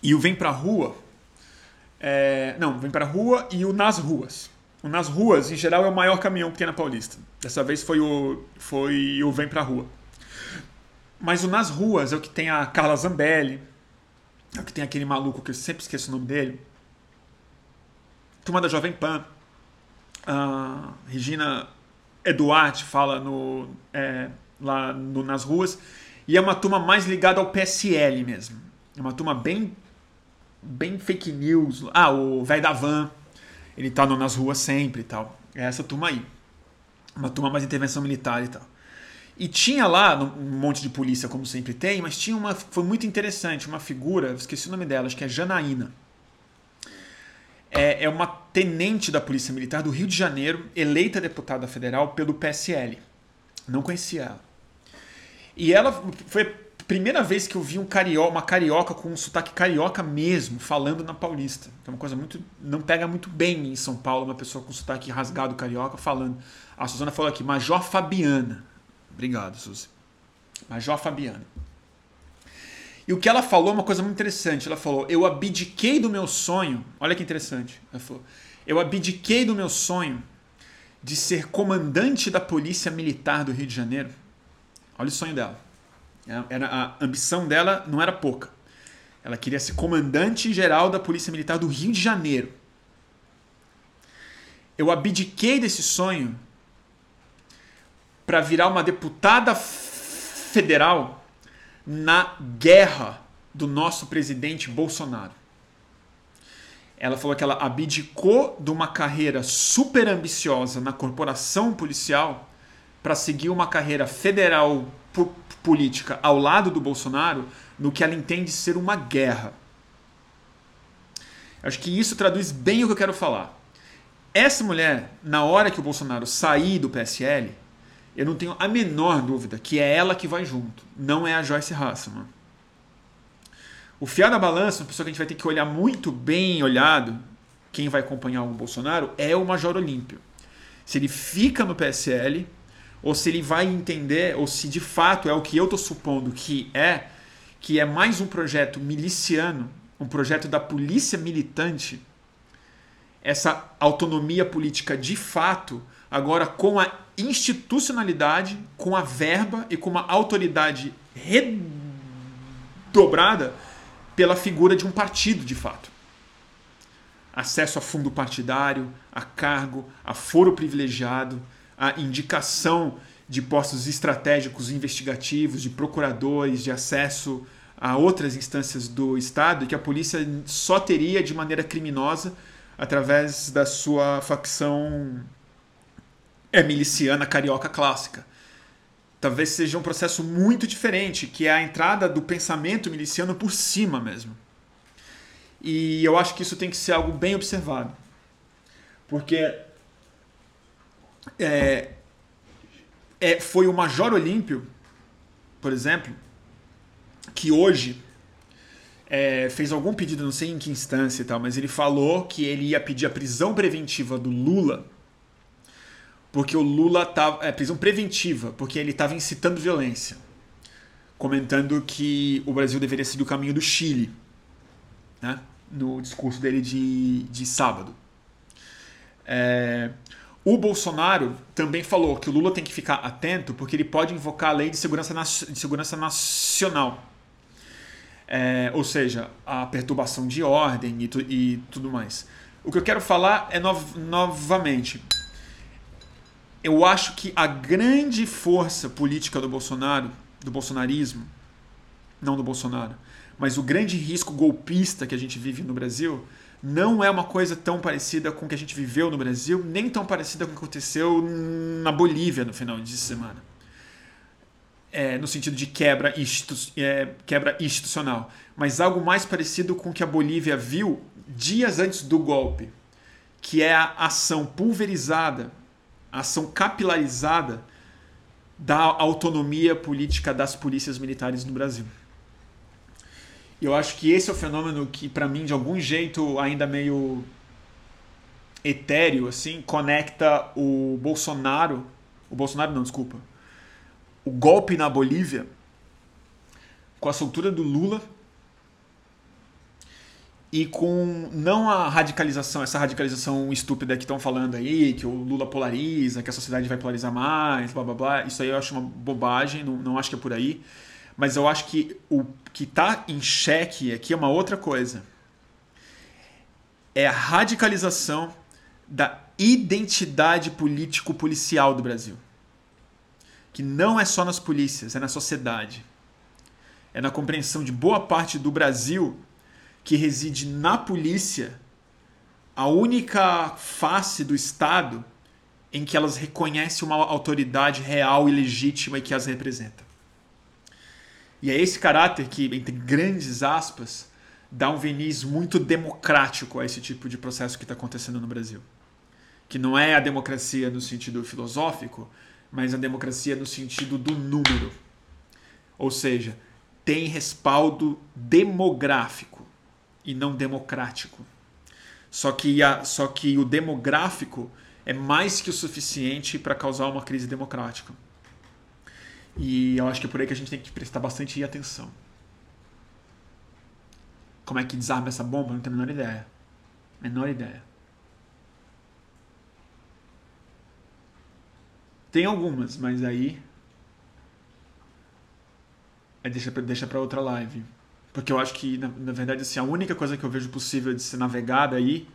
E o Vem Pra Rua. É... Não, Vem Pra Rua e o Nas Ruas. O Nas Ruas, em geral, é o maior caminhão que tem na Paulista. Dessa vez foi o, foi o Vem Pra Rua. Mas o Nas Ruas é o que tem a Carla Zambelli. É o que tem aquele maluco que eu sempre esqueço o nome dele. Turma da Jovem Pan. A Regina Eduarte fala no, é, lá no, nas ruas. E é uma turma mais ligada ao PSL mesmo. É uma turma bem, bem fake news. Ah, o velho da van, ele tá nas ruas sempre e tal. É essa turma aí. Uma turma mais intervenção militar e tal. E tinha lá um monte de polícia, como sempre tem, mas tinha uma. Foi muito interessante, uma figura, esqueci o nome dela, acho que é Janaína. É, é uma tenente da Polícia Militar do Rio de Janeiro, eleita deputada federal pelo PSL. Não conhecia ela. E ela foi a primeira vez que eu vi um carioca, uma carioca com um sotaque carioca mesmo, falando na Paulista. é uma coisa muito. Não pega muito bem em São Paulo uma pessoa com sotaque rasgado carioca falando. A Suzana falou aqui, Major Fabiana. Obrigado, Suzy. Major Fabiana. E o que ela falou é uma coisa muito interessante. Ela falou: Eu abdiquei do meu sonho. Olha que interessante. Ela falou: Eu abdiquei do meu sonho de ser comandante da Polícia Militar do Rio de Janeiro Olha o sonho dela. Era, a ambição dela não era pouca. Ela queria ser comandante geral da Polícia Militar do Rio de Janeiro. Eu abdiquei desse sonho para virar uma deputada federal na guerra do nosso presidente Bolsonaro. Ela falou que ela abdicou de uma carreira super ambiciosa na corporação policial para seguir uma carreira federal política ao lado do Bolsonaro no que ela entende ser uma guerra. Acho que isso traduz bem o que eu quero falar. Essa mulher, na hora que o Bolsonaro sair do PSL, eu não tenho a menor dúvida que é ela que vai junto, não é a Joyce Hasselman. O fiar da balança, uma pessoa que a gente vai ter que olhar muito bem olhado, quem vai acompanhar o Bolsonaro, é o Major Olímpio. Se ele fica no PSL, ou se ele vai entender, ou se de fato é o que eu estou supondo que é, que é mais um projeto miliciano, um projeto da polícia militante, essa autonomia política de fato, agora com a institucionalidade, com a verba e com uma autoridade redobrada pela figura de um partido de fato. acesso a fundo partidário, a cargo, a foro privilegiado, a indicação de postos estratégicos investigativos, de procuradores, de acesso a outras instâncias do Estado, que a polícia só teria de maneira criminosa através da sua facção é miliciana carioca clássica. Talvez seja um processo muito diferente, que é a entrada do pensamento miliciano por cima mesmo. E eu acho que isso tem que ser algo bem observado. Porque é, é, foi o Major Olímpio, por exemplo, que hoje é, fez algum pedido, não sei em que instância e tal, mas ele falou que ele ia pedir a prisão preventiva do Lula porque o Lula estava. É, prisão preventiva, porque ele estava incitando violência. Comentando que o Brasil deveria seguir o caminho do Chile, né? no discurso dele de, de sábado. É, o Bolsonaro também falou que o Lula tem que ficar atento porque ele pode invocar a lei de segurança, de segurança nacional. É, ou seja, a perturbação de ordem e, tu, e, tudo mais. O que eu quero falar é nov novamente eu acho que a grande força política do Bolsonaro, do bolsonarismo, não do Bolsonaro, mas o grande risco golpista que a gente vive no Brasil não é uma coisa tão parecida com o que a gente viveu no Brasil, nem tão parecida com o que aconteceu na Bolívia no final de semana. É, no sentido de quebra, institu é, quebra institucional, mas algo mais parecido com o que a Bolívia viu dias antes do golpe, que é a ação pulverizada a ação capilarizada da autonomia política das polícias militares no Brasil. E eu acho que esse é o fenômeno que, para mim, de algum jeito, ainda meio etéreo, assim, conecta o Bolsonaro. O Bolsonaro, não, desculpa. O golpe na Bolívia com a soltura do Lula e com não a radicalização, essa radicalização estúpida que estão falando aí, que o Lula polariza, que a sociedade vai polarizar mais, blá blá blá. Isso aí eu acho uma bobagem, não, não acho que é por aí. Mas eu acho que o que está em xeque aqui é uma outra coisa. É a radicalização da identidade político-policial do Brasil. Que não é só nas polícias, é na sociedade. É na compreensão de boa parte do Brasil que reside na polícia, a única face do Estado em que elas reconhecem uma autoridade real e legítima e que as representa. E é esse caráter que, entre grandes aspas, dá um verniz muito democrático a esse tipo de processo que está acontecendo no Brasil. Que não é a democracia no sentido filosófico, mas a democracia no sentido do número. Ou seja, tem respaldo demográfico e não democrático. Só que, a, só que o demográfico é mais que o suficiente para causar uma crise democrática. E eu acho que é por aí que a gente tem que prestar bastante atenção. Como é que desarma essa bomba? Não tenho a menor ideia. Menor ideia. Tem algumas, mas aí. aí deixa, deixa para outra live. Porque eu acho que, na, na, verdade, assim, a única coisa que eu vejo possível de ser navegada aí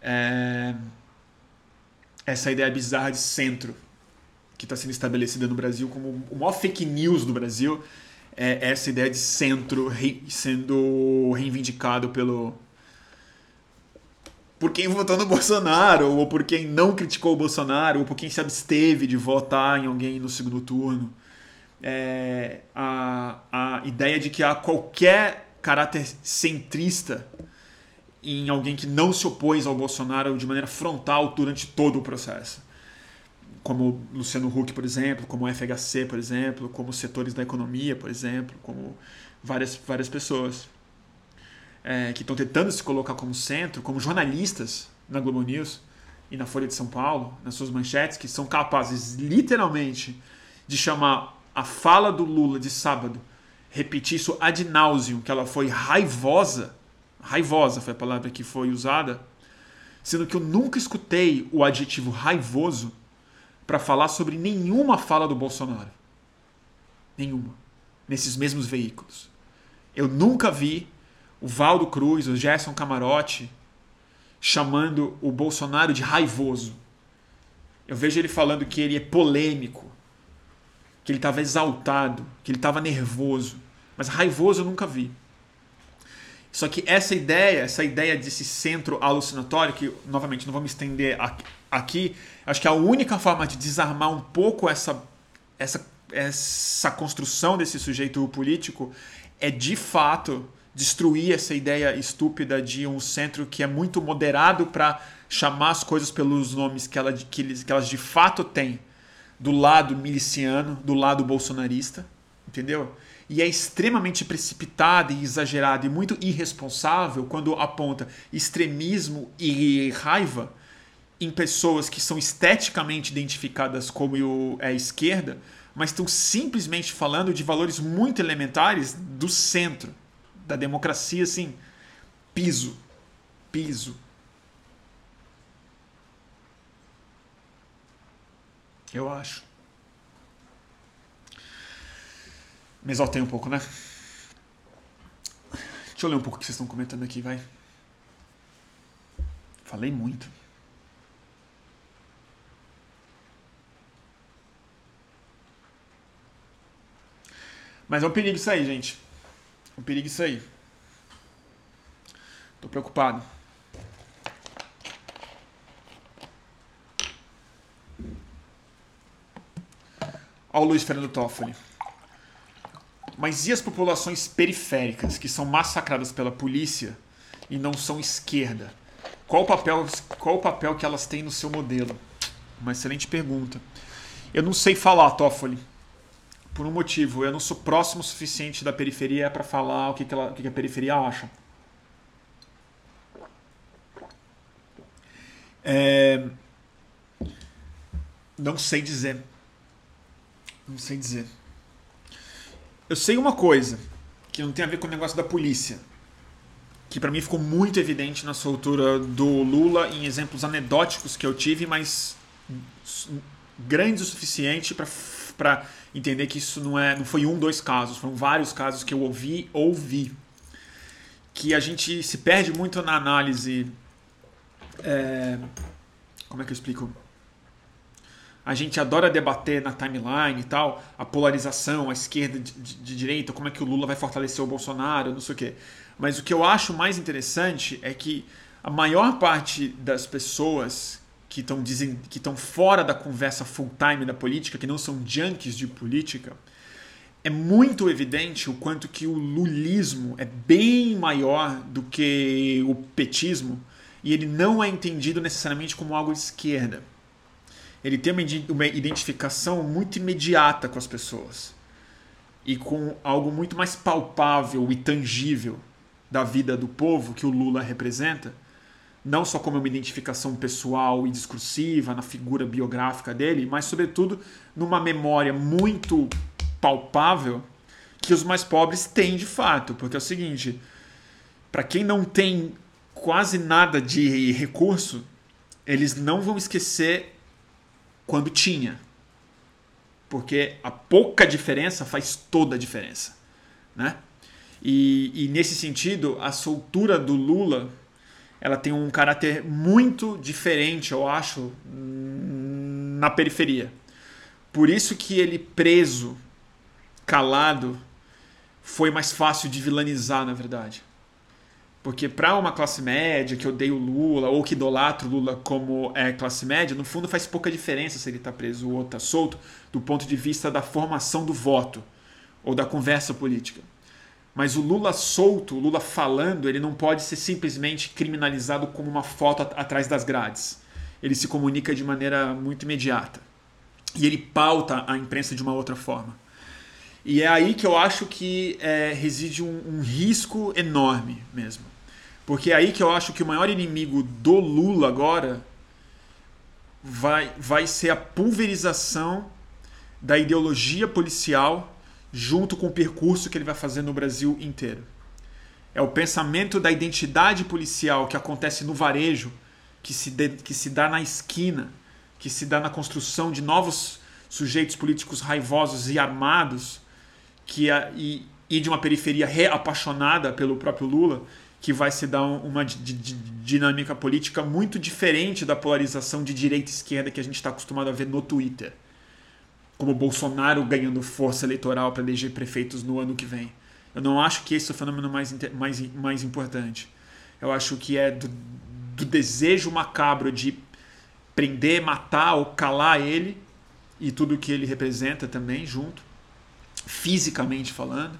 é essa ideia bizarra de centro que está sendo estabelecida no Brasil como o maior fake news do Brasil é essa ideia de centro re, sendo reivindicado pelo por quem votou no Bolsonaro ou por quem não criticou o Bolsonaro ou por quem se absteve de votar em alguém no segundo turno é, a, a ideia de que há qualquer caráter centrista em alguém que não se opôs ao Bolsonaro de maneira frontal durante todo o processo. Como Luciano Huck, por exemplo, como FHC, por exemplo, como setores da economia, por exemplo, como várias, várias pessoas é, que estão tentando se colocar como centro, como jornalistas na Globo News e na Folha de São Paulo, nas suas manchetes, que são capazes literalmente de chamar a fala do Lula de sábado, repetir isso ad nauseum, que ela foi raivosa, raivosa foi a palavra que foi usada, sendo que eu nunca escutei o adjetivo raivoso para falar sobre nenhuma fala do Bolsonaro. Nenhuma. Nesses mesmos veículos. Eu nunca vi o Valdo Cruz, o Gerson Camarote chamando o Bolsonaro de raivoso. Eu vejo ele falando que ele é polêmico, que ele estava exaltado, que ele estava nervoso. Mas raivoso eu nunca vi. Só que essa ideia, essa ideia desse centro alucinatório, que novamente não vou me estender aqui, acho que a única forma de desarmar um pouco essa, essa, essa construção desse sujeito político é de fato destruir essa ideia estúpida de um centro que é muito moderado para chamar as coisas pelos nomes que, ela, que, eles, que elas de fato têm do lado miliciano, do lado bolsonarista, entendeu? E é extremamente precipitada e exagerada e muito irresponsável quando aponta extremismo e raiva em pessoas que são esteticamente identificadas como a esquerda, mas estão simplesmente falando de valores muito elementares do centro da democracia, assim, piso, piso. Eu acho. Me exaltei um pouco, né? Deixa eu ler um pouco o que vocês estão comentando aqui, vai. Falei muito. Mas é um perigo isso aí, gente. É um perigo isso aí. Tô preocupado. Olha o Luiz Fernando Toffoli. Mas e as populações periféricas que são massacradas pela polícia e não são esquerda? Qual o papel, qual o papel que elas têm no seu modelo? Uma excelente pergunta. Eu não sei falar, Toffoli. Por um motivo, eu não sou próximo o suficiente da periferia para falar o que, que, ela, o que a periferia acha. É... Não sei dizer. Não sei dizer. Eu sei uma coisa que não tem a ver com o negócio da polícia, que para mim ficou muito evidente na soltura do Lula em exemplos anedóticos que eu tive, mas grandes o suficiente para entender que isso não é não foi um, dois casos, foram vários casos que eu ouvi, ouvi, que a gente se perde muito na análise, é, como é que eu explico? A gente adora debater na timeline e tal, a polarização, a esquerda de, de, de, direita, como é que o Lula vai fortalecer o Bolsonaro, não sei o quê. Mas o que eu acho mais interessante é que a maior parte das pessoas que estão que estão fora da conversa full time da política, que não são junkies de política, é muito evidente o quanto que o lulismo é bem maior do que o petismo e ele não é entendido necessariamente como algo de esquerda ele tem uma identificação muito imediata com as pessoas. E com algo muito mais palpável e tangível da vida do povo que o Lula representa, não só como uma identificação pessoal e discursiva na figura biográfica dele, mas sobretudo numa memória muito palpável que os mais pobres têm de fato, porque é o seguinte, para quem não tem quase nada de recurso, eles não vão esquecer quando tinha. Porque a pouca diferença faz toda a diferença. Né? E, e nesse sentido, a soltura do Lula ela tem um caráter muito diferente, eu acho, na periferia. Por isso que ele preso, calado, foi mais fácil de vilanizar, na verdade. Porque para uma classe média que odeia o Lula ou que idolatra o Lula como é, classe média, no fundo faz pouca diferença se ele está preso ou está solto do ponto de vista da formação do voto ou da conversa política. Mas o Lula solto, o Lula falando, ele não pode ser simplesmente criminalizado como uma foto atrás das grades. Ele se comunica de maneira muito imediata. E ele pauta a imprensa de uma outra forma. E é aí que eu acho que é, reside um, um risco enorme mesmo. Porque é aí que eu acho que o maior inimigo do Lula agora vai, vai ser a pulverização da ideologia policial junto com o percurso que ele vai fazer no Brasil inteiro. É o pensamento da identidade policial que acontece no varejo, que se, de, que se dá na esquina, que se dá na construção de novos sujeitos políticos raivosos e armados, que a, e, e de uma periferia reapaixonada pelo próprio Lula, que vai se dar uma dinâmica política muito diferente da polarização de direita e esquerda que a gente está acostumado a ver no Twitter. Como Bolsonaro ganhando força eleitoral para eleger prefeitos no ano que vem. Eu não acho que esse é o fenômeno mais, mais, mais importante. Eu acho que é do, do desejo macabro de prender, matar ou calar ele e tudo o que ele representa também junto, fisicamente falando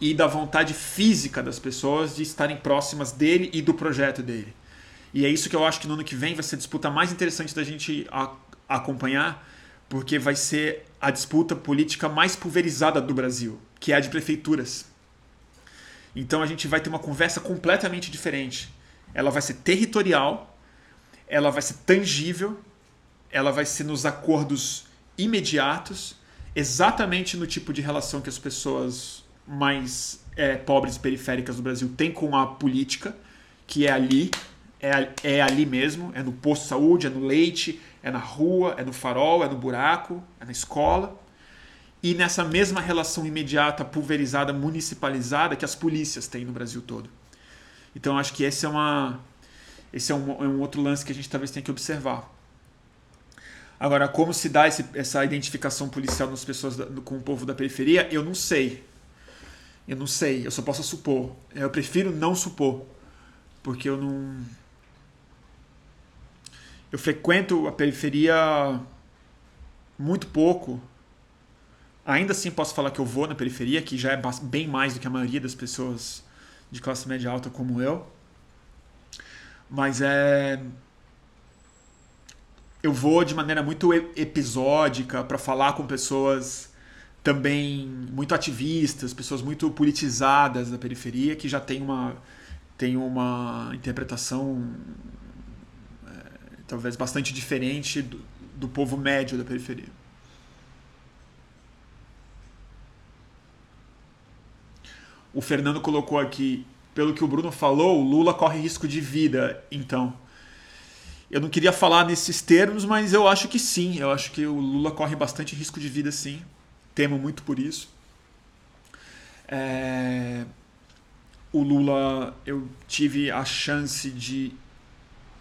e da vontade física das pessoas de estarem próximas dele e do projeto dele. E é isso que eu acho que no ano que vem vai ser a disputa mais interessante da gente acompanhar, porque vai ser a disputa política mais pulverizada do Brasil, que é a de prefeituras. Então a gente vai ter uma conversa completamente diferente. Ela vai ser territorial, ela vai ser tangível, ela vai ser nos acordos imediatos, exatamente no tipo de relação que as pessoas mais é, pobres e periféricas do Brasil têm com a política, que é ali, é, é ali mesmo, é no posto de saúde, é no leite, é na rua, é no farol, é no buraco, é na escola. E nessa mesma relação imediata, pulverizada, municipalizada que as polícias têm no Brasil todo. Então acho que esse é, uma, esse é, um, é um outro lance que a gente talvez tenha que observar. Agora, como se dá esse, essa identificação policial nas pessoas da, com o povo da periferia, eu não sei. Eu não sei, eu só posso supor. Eu prefiro não supor, porque eu não. Eu frequento a periferia muito pouco. Ainda assim posso falar que eu vou na periferia, que já é bem mais do que a maioria das pessoas de classe média alta como eu. Mas é. Eu vou de maneira muito episódica para falar com pessoas também muito ativistas, pessoas muito politizadas da periferia que já tem uma, tem uma interpretação é, talvez bastante diferente do, do povo médio da periferia. O Fernando colocou aqui, pelo que o Bruno falou, Lula corre risco de vida, então. Eu não queria falar nesses termos, mas eu acho que sim. Eu acho que o Lula corre bastante risco de vida, sim temo muito por isso. É... O Lula, eu tive a chance de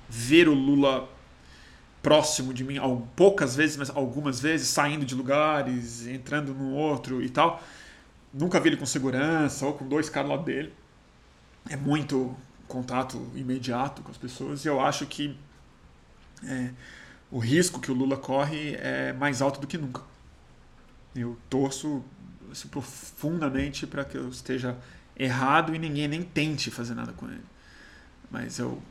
ver o Lula próximo de mim, poucas vezes, mas algumas vezes, saindo de lugares, entrando no outro e tal. Nunca vi ele com segurança ou com dois caras lá dele. É muito contato imediato com as pessoas e eu acho que é, o risco que o Lula corre é mais alto do que nunca. Eu torço assim, profundamente para que eu esteja errado e ninguém nem tente fazer nada com ele. Mas eu,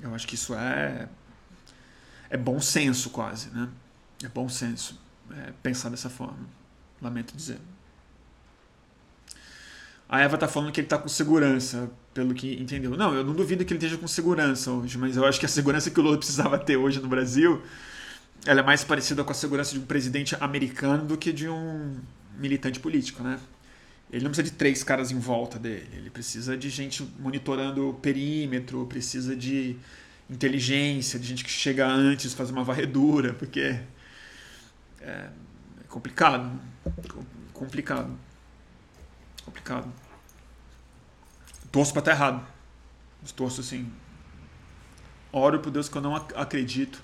eu acho que isso é, é bom senso quase, né? É bom senso é, pensar dessa forma. Lamento dizer. A Eva tá falando que ele tá com segurança, pelo que entendeu. Não, eu não duvido que ele esteja com segurança hoje, mas eu acho que a segurança que o Lula precisava ter hoje no Brasil ela é mais parecida com a segurança de um presidente americano do que de um militante político, né? Ele não precisa de três caras em volta dele, ele precisa de gente monitorando o perímetro, precisa de inteligência, de gente que chega antes, faz uma varredura, porque é, é complicado, complicado, complicado. Torço para estar errado, torço assim, oro por Deus que eu não acredito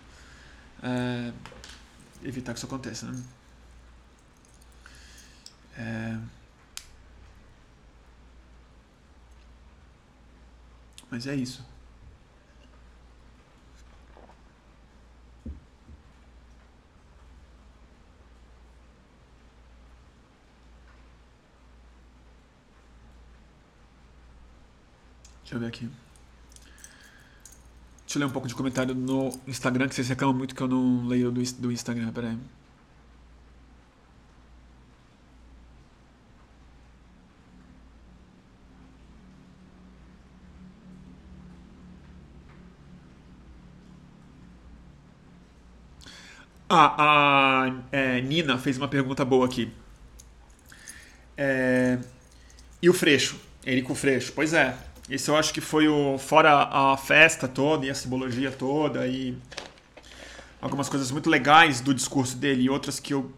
é, evitar que isso aconteça. Né? É, mas é isso. Deixa eu ver aqui. Deixa eu ler um pouco de comentário no Instagram, que vocês reclamam muito que eu não leio do, do Instagram. Aí. Ah, a é, Nina fez uma pergunta boa aqui. É, e o Freixo? Érico Freixo? Pois é, esse eu acho que foi o. Fora a festa toda e a simbologia toda e algumas coisas muito legais do discurso dele e outras que eu.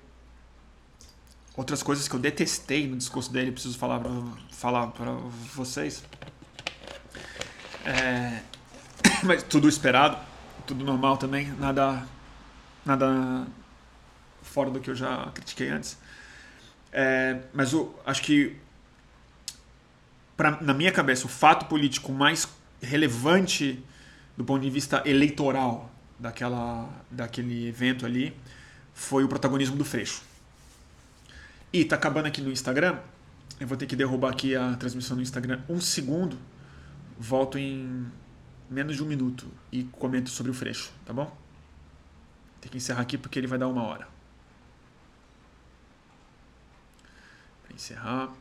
Outras coisas que eu detestei no discurso dele, preciso falar para falar pra vocês. É, mas tudo esperado, tudo normal também, nada, nada fora do que eu já critiquei antes. É, mas eu acho que, pra, na minha cabeça, o fato político mais relevante do ponto de vista eleitoral daquela, daquele evento ali foi o protagonismo do Freixo. E tá acabando aqui no Instagram. Eu vou ter que derrubar aqui a transmissão no Instagram um segundo. Volto em menos de um minuto e comento sobre o Freixo, tá bom? Tem que encerrar aqui porque ele vai dar uma hora. Encerrar.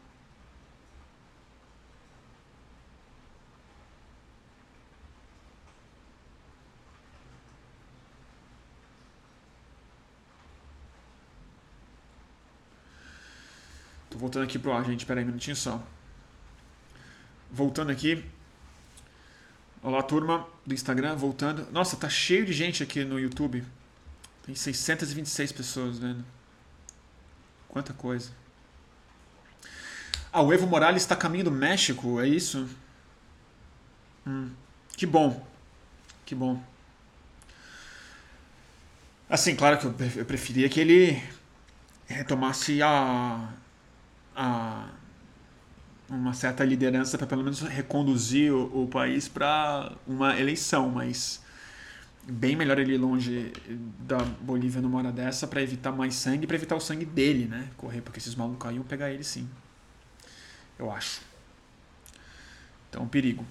Tô voltando aqui pro ar, gente. Espera aí um minutinho só. Voltando aqui. Olá, turma do Instagram, voltando. Nossa, tá cheio de gente aqui no YouTube. Tem 626 pessoas vendo. Quanta coisa. Ah, o Evo Morales está caminho do México, é isso? Hum, que bom. Que bom. Assim, claro que eu preferia que ele retomasse a a uma certa liderança para pelo menos reconduzir o, o país para uma eleição, mas bem melhor ele ir longe da Bolívia numa hora dessa para evitar mais sangue, para evitar o sangue dele, né? Correr, porque esses malucos aí iam pegar ele sim. Eu acho. Então, perigo.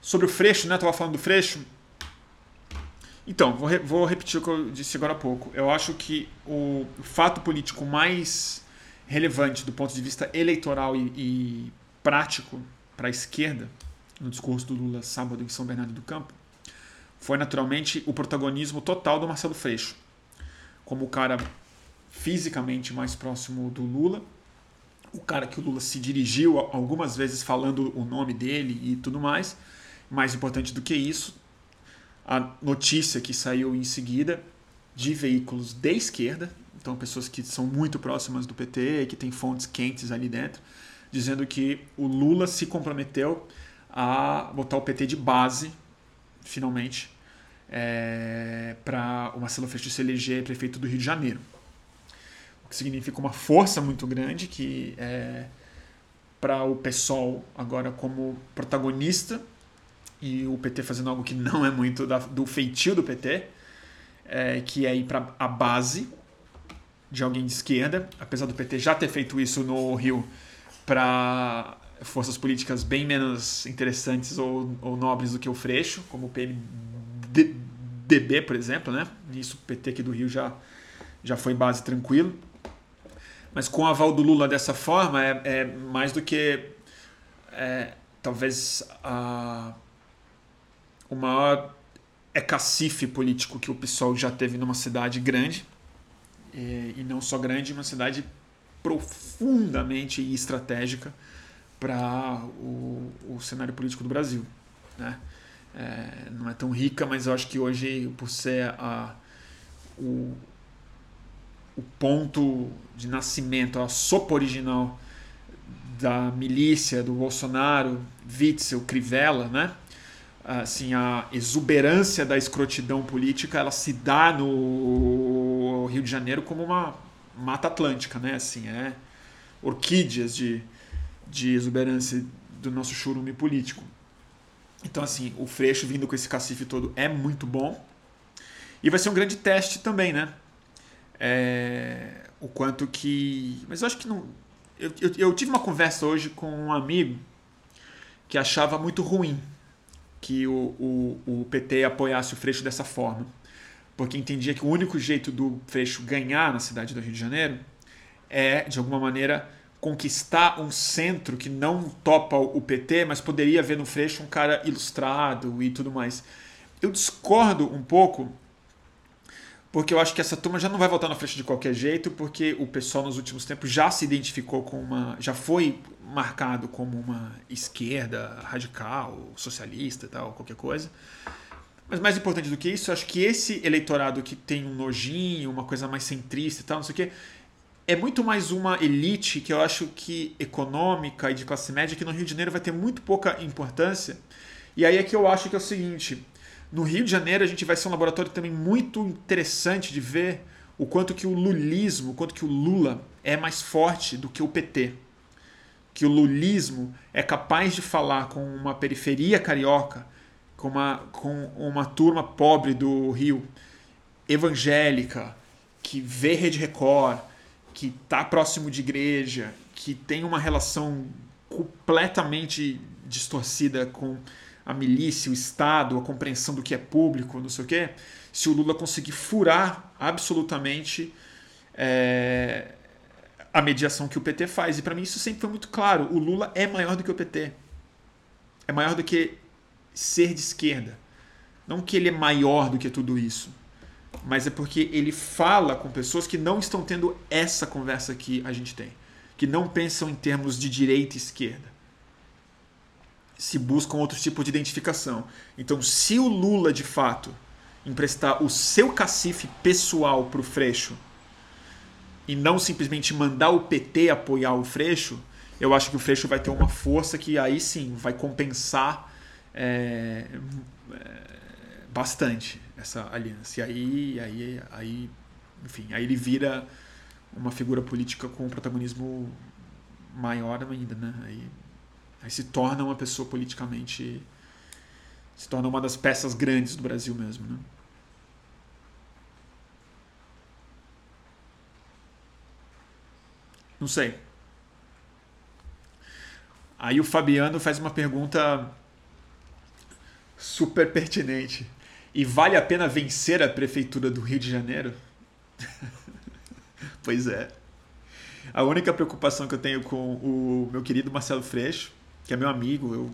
Sobre o Freixo, né? Tava falando do Freixo. Então, vou, re vou repetir o que eu disse agora há pouco. Eu acho que o fato político mais relevante do ponto de vista eleitoral e, e prático para a esquerda, no discurso do Lula sábado em São Bernardo do Campo, foi naturalmente o protagonismo total do Marcelo Freixo, como o cara fisicamente mais próximo do Lula, o cara que o Lula se dirigiu algumas vezes falando o nome dele e tudo mais. Mais importante do que isso, a notícia que saiu em seguida de veículos de esquerda, então pessoas que são muito próximas do PT, que têm fontes quentes ali dentro, dizendo que o Lula se comprometeu a botar o PT de base, finalmente, é, para o Marcelo Freixo se eleger prefeito do Rio de Janeiro. O que significa uma força muito grande que é para o PSOL agora como protagonista e o PT fazendo algo que não é muito da, do feitio do PT, é, que é ir para a base de alguém de esquerda, apesar do PT já ter feito isso no Rio para forças políticas bem menos interessantes ou, ou, nobres do que o Freixo, como o PMDB, por exemplo, né? Isso o PT aqui do Rio já, já foi base tranquilo. Mas com o aval do Lula dessa forma, é, é mais do que é, talvez a, o maior é cacife político que o PSOL já teve numa cidade grande, e, e não só grande, uma cidade profundamente estratégica para o, o, cenário político do Brasil. Né? É, não é tão rica, mas eu acho que hoje, por ser a, o, o ponto de nascimento, a sopa original da milícia, do Bolsonaro, Witzel, Crivella, né? assim, a exuberância da escrotidão política ela se dá no Rio de Janeiro como uma mata atlântica, né? Assim, é orquídeas de, de exuberância do nosso churume político. Então, assim, o Freixo vindo com esse cacife todo é muito bom. E vai ser um grande teste também, né? É, o quanto que. Mas eu acho que não. Eu, eu, eu tive uma conversa hoje com um amigo que achava muito ruim que o, o, o PT apoiasse o Freixo dessa forma, porque entendia que o único jeito do Freixo ganhar na cidade do Rio de Janeiro é, de alguma maneira, conquistar um centro que não topa o PT, mas poderia ver no Freixo um cara ilustrado e tudo mais. Eu discordo um pouco, porque eu acho que essa turma já não vai votar na Freixo de qualquer jeito, porque o pessoal nos últimos tempos já se identificou com uma. já foi marcado como uma esquerda radical, socialista e tal, qualquer coisa. Mas mais importante do que isso, acho que esse eleitorado que tem um nojinho, uma coisa mais centrista e tal, não sei o quê, é muito mais uma elite que eu acho que econômica e de classe média que no Rio de Janeiro vai ter muito pouca importância. E aí é que eu acho que é o seguinte, no Rio de Janeiro a gente vai ser um laboratório também muito interessante de ver o quanto que o lulismo, o quanto que o Lula é mais forte do que o PT. Que o lulismo é capaz de falar com uma periferia carioca, com uma, com uma turma pobre do Rio, evangélica, que vê Rede Record, que está próximo de igreja, que tem uma relação completamente distorcida com a milícia, o Estado, a compreensão do que é público, não sei o quê, se o Lula conseguir furar absolutamente é, a mediação que o PT faz. E para mim isso sempre foi muito claro. O Lula é maior do que o PT. É maior do que ser de esquerda. Não que ele é maior do que tudo isso, mas é porque ele fala com pessoas que não estão tendo essa conversa que a gente tem, que não pensam em termos de direita e esquerda se buscam outro tipo de identificação. Então, se o Lula, de fato, emprestar o seu cacife pessoal para o Freixo e não simplesmente mandar o PT apoiar o Freixo, eu acho que o Freixo vai ter uma força que aí sim vai compensar é, é, bastante essa aliança. E aí, aí, aí, enfim, aí ele vira uma figura política com um protagonismo maior ainda, né? Aí Aí se torna uma pessoa politicamente. se torna uma das peças grandes do Brasil mesmo. Né? Não sei. Aí o Fabiano faz uma pergunta super pertinente. E vale a pena vencer a prefeitura do Rio de Janeiro? pois é. A única preocupação que eu tenho com o meu querido Marcelo Freixo que é meu amigo, eu,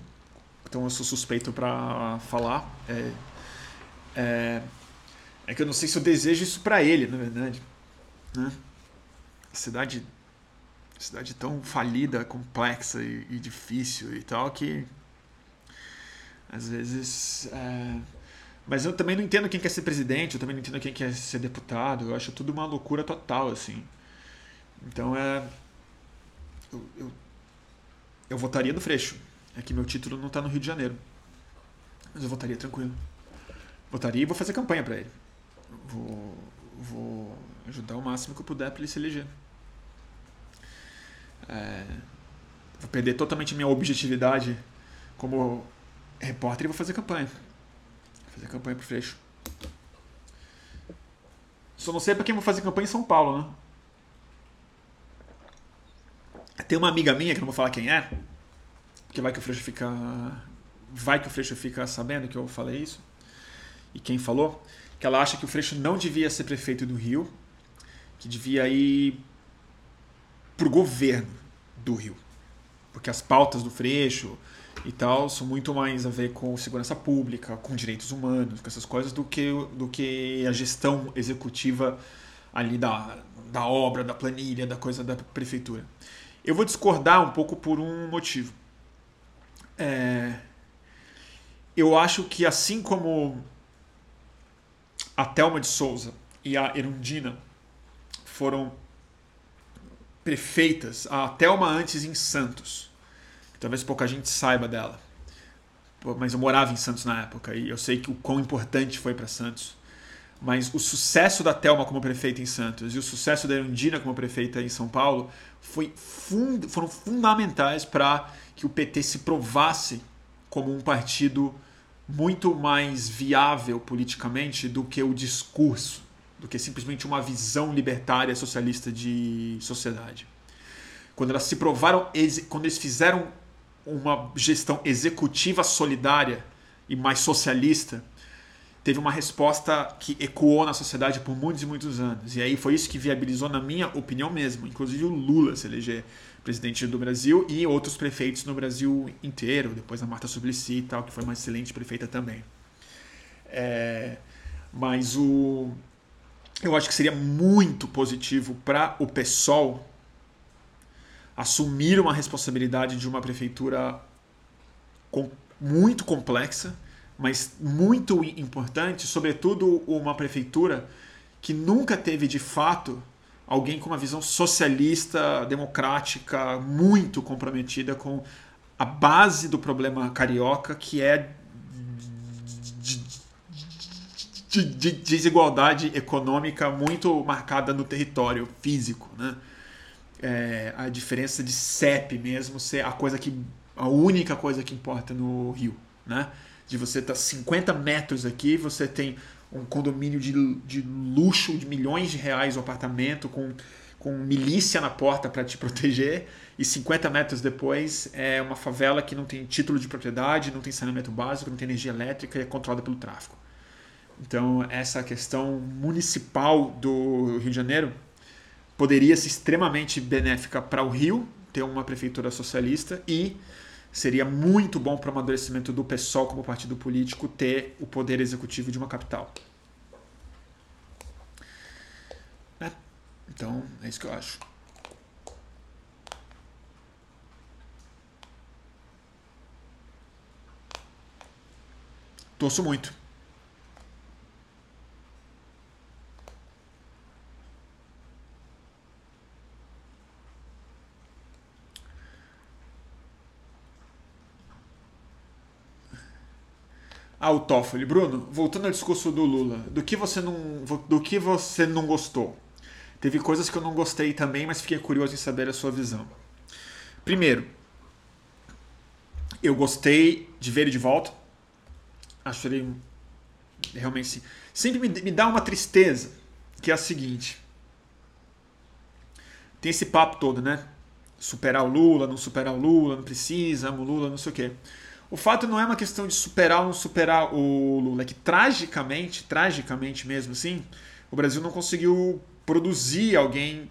então eu sou suspeito para falar. É, é, é, que eu não sei se eu desejo isso para ele, na verdade. Né? Cidade, cidade tão falida, complexa e, e difícil e tal que às vezes. É... Mas eu também não entendo quem quer ser presidente, eu também não entendo quem quer ser deputado. Eu acho tudo uma loucura total, assim. Então é. Eu, eu eu votaria no Freixo. É que meu título não está no Rio de Janeiro. Mas eu votaria tranquilo. Votaria e vou fazer campanha para ele. Vou, vou ajudar o máximo que eu puder para ele se eleger. É, vou perder totalmente minha objetividade como repórter e vou fazer campanha. Vou fazer campanha pro Freixo. Só não sei para quem vou fazer campanha em São Paulo, né? Tem uma amiga minha, que não vou falar quem é, que vai que o Freixo fica. Vai que o Freixo fica sabendo que eu falei isso. E quem falou, que ela acha que o Freixo não devia ser prefeito do Rio, que devia ir pro governo do Rio. Porque as pautas do Freixo e tal são muito mais a ver com segurança pública, com direitos humanos, com essas coisas, do que, do que a gestão executiva ali da, da obra, da planilha, da coisa da prefeitura. Eu vou discordar um pouco por um motivo. É... Eu acho que assim como a Thelma de Souza e a Erundina foram prefeitas, a Thelma antes em Santos, talvez pouca gente saiba dela, mas eu morava em Santos na época e eu sei que o quão importante foi para Santos. Mas o sucesso da Thelma como prefeita em Santos e o sucesso da Erundina como prefeita em São Paulo foi fund foram fundamentais para que o PT se provasse como um partido muito mais viável politicamente do que o discurso, do que simplesmente uma visão libertária socialista de sociedade. Quando elas se provaram, quando eles fizeram uma gestão executiva solidária e mais socialista, teve uma resposta que ecoou na sociedade por muitos e muitos anos. E aí foi isso que viabilizou, na minha opinião mesmo, inclusive o Lula se eleger presidente do Brasil e outros prefeitos no Brasil inteiro, depois a Marta Suplicy e tal, que foi uma excelente prefeita também. É, mas o, eu acho que seria muito positivo para o PSOL assumir uma responsabilidade de uma prefeitura com, muito complexa, mas muito importante, sobretudo uma prefeitura que nunca teve de fato alguém com uma visão socialista, democrática, muito comprometida com a base do problema carioca, que é de, de, de desigualdade econômica muito marcada no território físico, né? É, a diferença de CEP mesmo ser a coisa que a única coisa que importa no Rio, né? De você estar tá 50 metros aqui, você tem um condomínio de, de luxo de milhões de reais o apartamento com, com milícia na porta para te proteger e 50 metros depois é uma favela que não tem título de propriedade, não tem saneamento básico, não tem energia elétrica e é controlada pelo tráfico. Então, essa questão municipal do Rio de Janeiro poderia ser extremamente benéfica para o Rio, ter uma prefeitura socialista, e seria muito bom para o amadurecimento do PSOL como partido político ter o poder executivo de uma capital. É. Então, é isso que eu acho. Torço muito. Ah, o Toffoli. Bruno, voltando ao discurso do Lula, do que você não, do que você não gostou? Teve coisas que eu não gostei também, mas fiquei curioso em saber a sua visão. Primeiro, eu gostei de ver ele de volta. Acho ele realmente sempre me, me dá uma tristeza, que é a seguinte. Tem esse papo todo, né? Superar o Lula, não superar o Lula, não precisa, amo o Lula, não sei o quê. O fato não é uma questão de superar ou não superar o Lula, é que tragicamente, tragicamente mesmo assim, o Brasil não conseguiu produzir alguém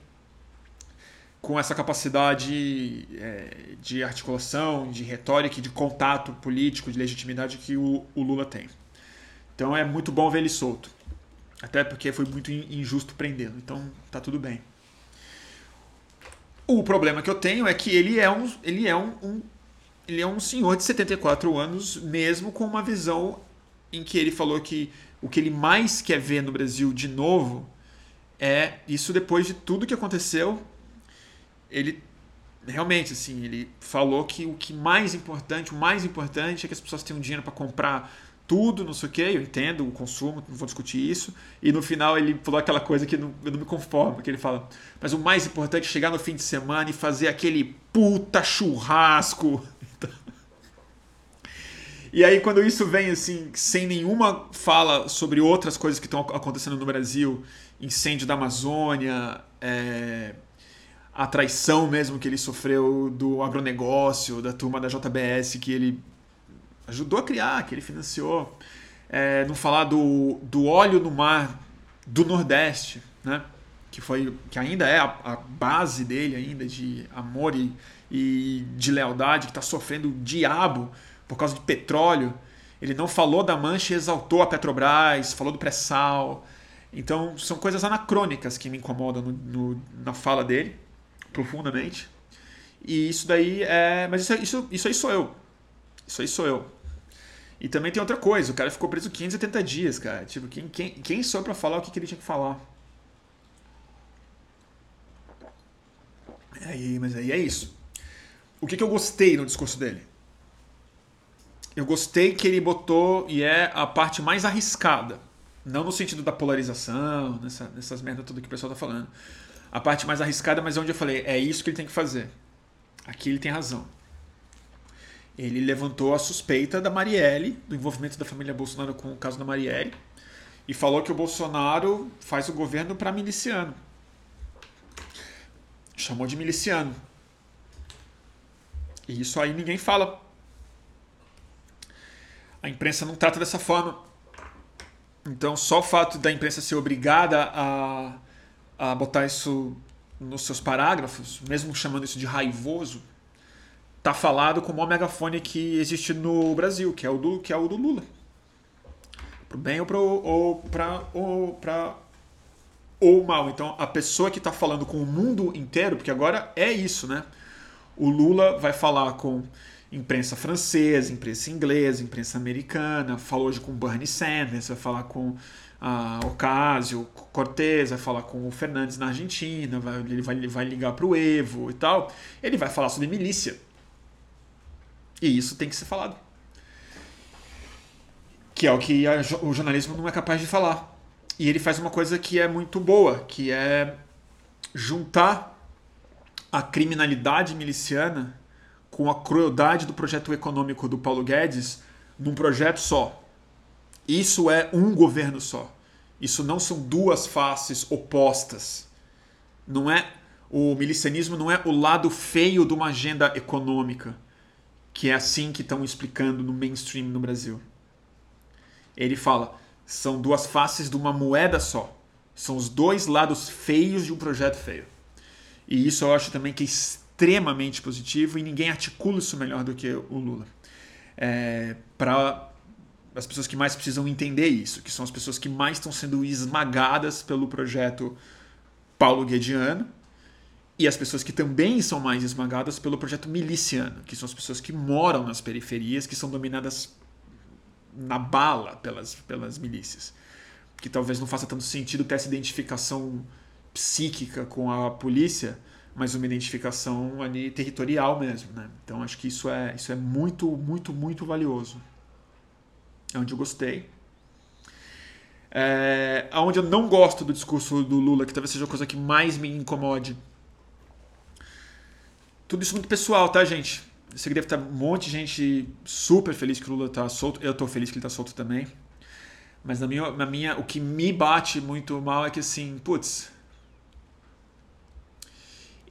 com essa capacidade é, de articulação, de retórica, de contato político, de legitimidade que o, o Lula tem. Então é muito bom ver ele solto. Até porque foi muito injusto prendê-lo. Então tá tudo bem. O problema que eu tenho é que ele é um, ele é um, um ele é um senhor de 74 anos, mesmo com uma visão em que ele falou que o que ele mais quer ver no Brasil de novo é isso depois de tudo que aconteceu. Ele realmente assim, ele falou que o que mais importante, o mais importante é que as pessoas tenham dinheiro para comprar tudo, não sei o que, eu entendo o consumo, não vou discutir isso. E no final ele falou aquela coisa que não, eu não me conformo, que ele fala, mas o mais importante é chegar no fim de semana e fazer aquele puta churrasco e aí, quando isso vem assim, sem nenhuma fala sobre outras coisas que estão acontecendo no Brasil, incêndio da Amazônia, é, a traição mesmo que ele sofreu do agronegócio, da turma da JBS que ele ajudou a criar, que ele financiou. É, não falar do, do óleo no mar do Nordeste, né? que foi que ainda é a, a base dele ainda de amor e, e de lealdade, que está sofrendo o diabo por causa de petróleo. Ele não falou da mancha e exaltou a Petrobras, falou do pré-sal. Então, são coisas anacrônicas que me incomodam no, no, na fala dele, profundamente. E isso daí é. Mas isso, isso, isso aí sou eu. Isso aí sou eu. E também tem outra coisa: o cara ficou preso 580 dias, cara. Tipo, quem, quem, quem sou eu falar o que, que ele tinha que falar? Aí, mas aí é isso. O que, que eu gostei no discurso dele? Eu gostei que ele botou, e é a parte mais arriscada. Não no sentido da polarização, nessa, nessas merdas tudo que o pessoal tá falando. A parte mais arriscada, mas é onde eu falei, é isso que ele tem que fazer. Aqui ele tem razão. Ele levantou a suspeita da Marielle, do envolvimento da família Bolsonaro com o caso da Marielle, e falou que o Bolsonaro faz o governo para miliciano. Chamou de miliciano. E isso aí ninguém fala a imprensa não trata dessa forma. Então, só o fato da imprensa ser obrigada a, a botar isso nos seus parágrafos, mesmo chamando isso de raivoso, tá falado com o maior megafone que existe no Brasil, que é o do, que é o do Lula. Pro bem ou, pro, ou para ou pra ou mal. Então, a pessoa que está falando com o mundo inteiro, porque agora é isso, né? O Lula vai falar com imprensa francesa, imprensa inglesa, imprensa americana, falou hoje com Bernie Sanders, vai falar com a Ocasio Cortez, vai falar com o Fernandes na Argentina, vai, ele, vai, vai ligar para o Evo e tal. Ele vai falar sobre milícia. E isso tem que ser falado. Que é o que a, o jornalismo não é capaz de falar. E ele faz uma coisa que é muito boa, que é juntar a criminalidade miliciana com a crueldade do projeto econômico do Paulo Guedes num projeto só. Isso é um governo só. Isso não são duas faces opostas. Não é o milicianismo não é o lado feio de uma agenda econômica, que é assim que estão explicando no mainstream no Brasil. Ele fala, são duas faces de uma moeda só. São os dois lados feios de um projeto feio. E isso eu acho também que é extremamente positivo e ninguém articula isso melhor do que o Lula. É, Para as pessoas que mais precisam entender isso, que são as pessoas que mais estão sendo esmagadas pelo projeto Paulo Guediano, e as pessoas que também são mais esmagadas pelo projeto miliciano, que são as pessoas que moram nas periferias, que são dominadas na bala pelas, pelas milícias. Que talvez não faça tanto sentido ter essa identificação psíquica com a polícia, mas uma identificação ali territorial mesmo, né? Então acho que isso é, isso é muito, muito, muito valioso. É onde eu gostei. É, onde eu não gosto do discurso do Lula, que talvez seja a coisa que mais me incomode. Tudo isso muito pessoal, tá, gente? Você deve estar um monte de gente super feliz que o Lula está solto. Eu estou feliz que ele está solto também. Mas na minha, na minha, o que me bate muito mal é que assim, putz,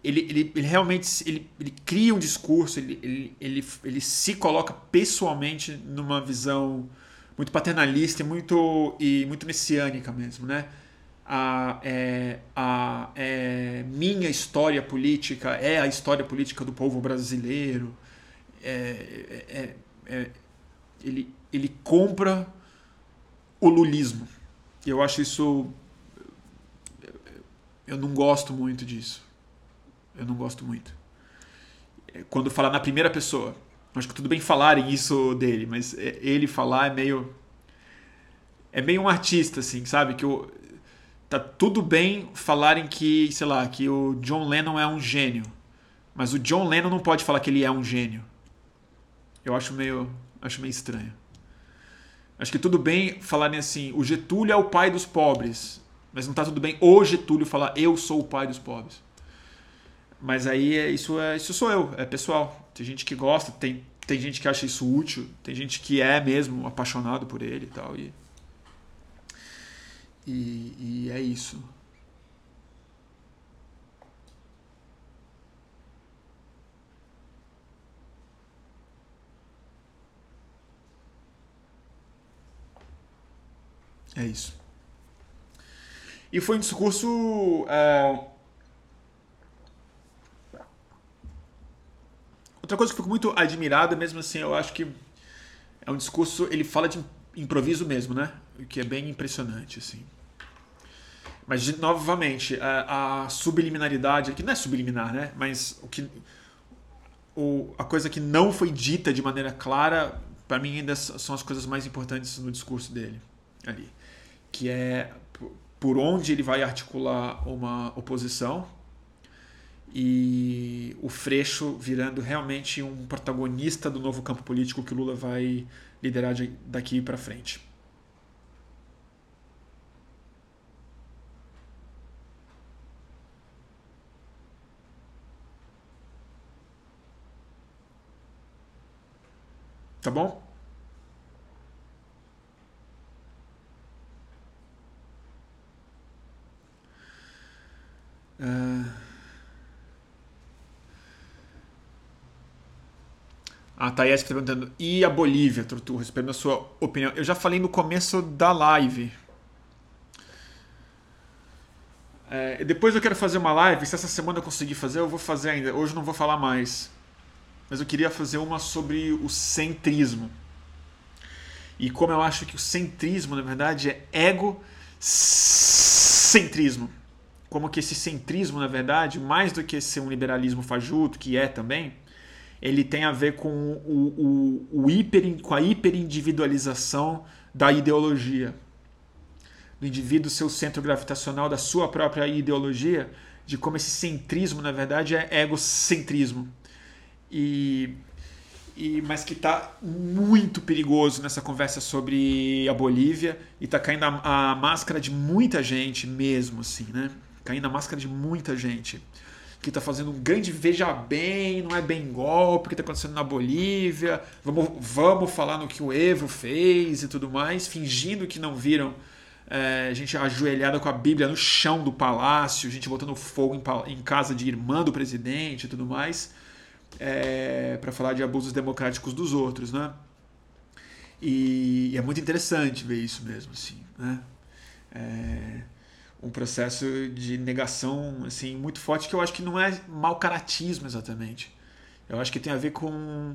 ele, ele, ele realmente ele, ele cria um discurso, ele, ele, ele, ele se coloca pessoalmente numa visão muito paternalista e muito, e muito messiânica mesmo, né? A, é, a é, minha história política é a história política do povo brasileiro. É, é, é ele, ele compra o lulismo. Eu acho isso. Eu não gosto muito disso. Eu não gosto muito. Quando falar na primeira pessoa. Acho que tudo bem falarem isso dele, mas é, ele falar é meio. É meio um artista, assim, sabe? Que tá tudo bem falarem que, sei lá, que o John Lennon é um gênio. Mas o John Lennon não pode falar que ele é um gênio. Eu acho meio, acho meio estranho. Acho que tudo bem falarem assim, o Getúlio é o pai dos pobres. Mas não tá tudo bem o Getúlio falar eu sou o pai dos pobres. Mas aí é, isso, é, isso sou eu, é pessoal. Tem gente que gosta, tem, tem gente que acha isso útil, tem gente que é mesmo apaixonado por ele e tal. E, e, e é isso. É isso. E foi um discurso. É, Outra coisa que eu fico muito admirado, mesmo assim, eu acho que é um discurso, ele fala de improviso mesmo, né? O que é bem impressionante, assim. Mas, novamente, a, a subliminaridade, que não é subliminar, né? Mas o que, o, a coisa que não foi dita de maneira clara, para mim ainda são as coisas mais importantes no discurso dele, ali. Que é por onde ele vai articular uma oposição, e o Freixo virando realmente um protagonista do novo campo político que o Lula vai liderar daqui para frente. Tá bom? A Thaís está perguntando, e a Bolívia, Torturro? Respeito a sua opinião. Eu já falei no começo da live. É, depois eu quero fazer uma live. Se essa semana eu conseguir fazer, eu vou fazer ainda. Hoje eu não vou falar mais. Mas eu queria fazer uma sobre o centrismo. E como eu acho que o centrismo, na verdade, é egocentrismo. Como que esse centrismo, na verdade, mais do que ser um liberalismo fajuto, que é também, ele tem a ver com, o, o, o hiper, com a hiperindividualização da ideologia. Do indivíduo ser o centro gravitacional da sua própria ideologia, de como esse centrismo, na verdade, é egocentrismo. E e, mas que está muito perigoso nessa conversa sobre a Bolívia e está caindo a, a, máscara de muita gente mesmo, assim, né? Caindo a máscara de muita gente que está fazendo um grande veja bem, não é bem golpe, o que está acontecendo na Bolívia, vamos, vamos falar no que o Evo fez e tudo mais, fingindo que não viram é, gente ajoelhada com a Bíblia no chão do palácio, gente botando fogo em, em casa de irmã do presidente e tudo mais é, para falar de abusos democráticos dos outros, né? E, e, é muito interessante ver isso mesmo, assim, né? É um processo de negação assim muito forte que eu acho que não é mau caratismo exatamente. Eu acho que tem a ver com,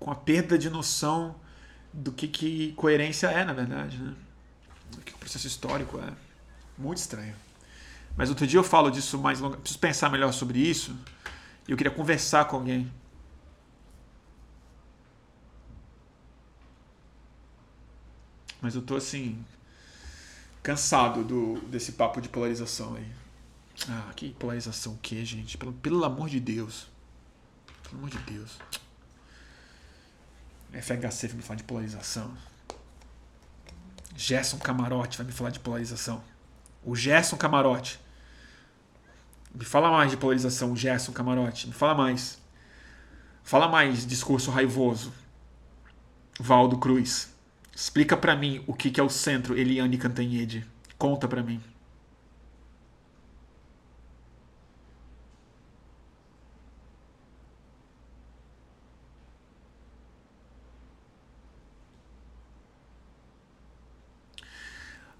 com a perda de noção do que, que coerência é, na verdade, né? O que o processo histórico é. Muito estranho. Mas outro dia eu falo disso mais longo. Preciso pensar melhor sobre isso eu queria conversar com alguém. Mas eu tô assim. Cansado do, desse papo de polarização aí. Ah, que polarização o que, gente? Pelo, pelo amor de Deus. Pelo amor de Deus. FHC vai me falar de polarização. Gerson Camarote vai me falar de polarização. O Gerson Camarote me fala mais de polarização, Gerson Camarote. Me fala mais. Fala mais discurso raivoso. Valdo Cruz. Explica para mim o que é o centro Eliane Cantanhede. Conta para mim.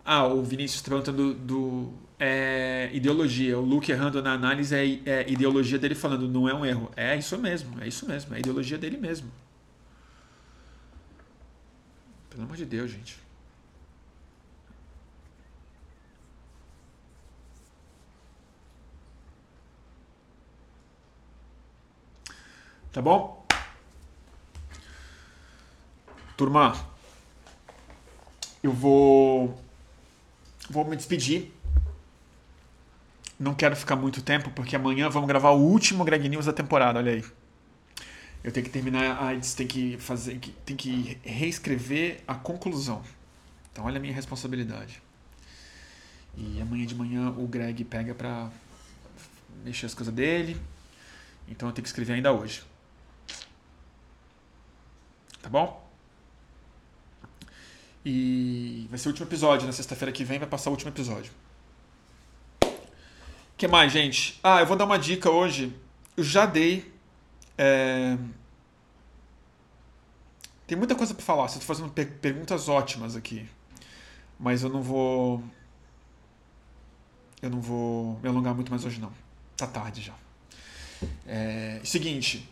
Ah, o Vinícius está perguntando do, do é, ideologia. O Luke errando na análise é, é ideologia dele falando, não é um erro. É isso mesmo, é isso mesmo, é ideologia dele mesmo. Pelo amor de Deus, gente. Tá bom? Turma, eu vou vou me despedir. Não quero ficar muito tempo, porque amanhã vamos gravar o último Greg News da temporada, olha aí. Eu tenho que terminar a tem que fazer, tem que reescrever a conclusão. Então olha a minha responsabilidade. E amanhã de manhã o Greg pega pra mexer as coisas dele. Então eu tenho que escrever ainda hoje. Tá bom? E vai ser o último episódio. Na sexta-feira que vem vai passar o último episódio. O que mais, gente? Ah, eu vou dar uma dica hoje. Eu já dei. É... Tem muita coisa para falar. Você está fazendo per perguntas ótimas aqui. Mas eu não vou. Eu não vou me alongar muito mais hoje, não. Tá tarde já. É... Seguinte.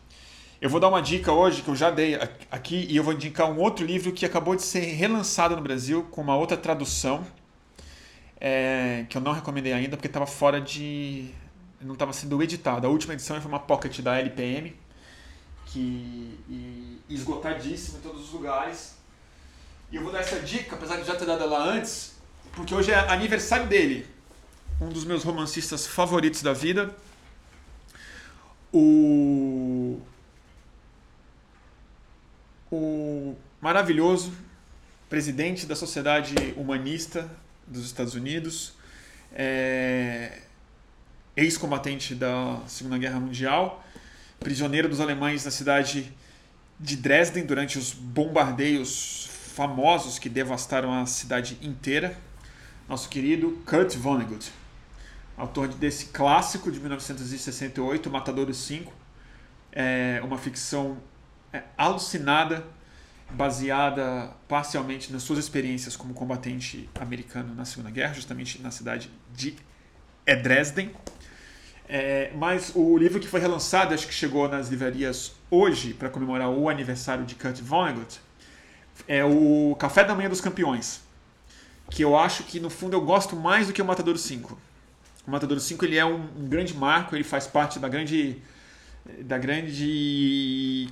Eu vou dar uma dica hoje que eu já dei aqui e eu vou indicar um outro livro que acabou de ser relançado no Brasil com uma outra tradução é, que eu não recomendei ainda porque estava fora de. não estava sendo editado. A última edição foi uma pocket da LPM que e, esgotadíssima em todos os lugares. E eu vou dar essa dica, apesar de já ter dado ela antes, porque hoje é aniversário dele, um dos meus romancistas favoritos da vida. O o maravilhoso presidente da Sociedade Humanista dos Estados Unidos, é, ex-combatente da Segunda Guerra Mundial, prisioneiro dos alemães na cidade de Dresden durante os bombardeios famosos que devastaram a cidade inteira, nosso querido Kurt Vonnegut, autor desse clássico de 1968, Matadores 5, é uma ficção é, alucinada, baseada parcialmente nas suas experiências como combatente americano na Segunda Guerra, justamente na cidade de Dresden. É, mas o livro que foi relançado, acho que chegou nas livrarias hoje, para comemorar o aniversário de Kurt Vonnegut, é o Café da Manhã dos Campeões. Que eu acho que, no fundo, eu gosto mais do que o Matador 5. O Matador 5 ele é um, um grande marco, ele faz parte da grande da grande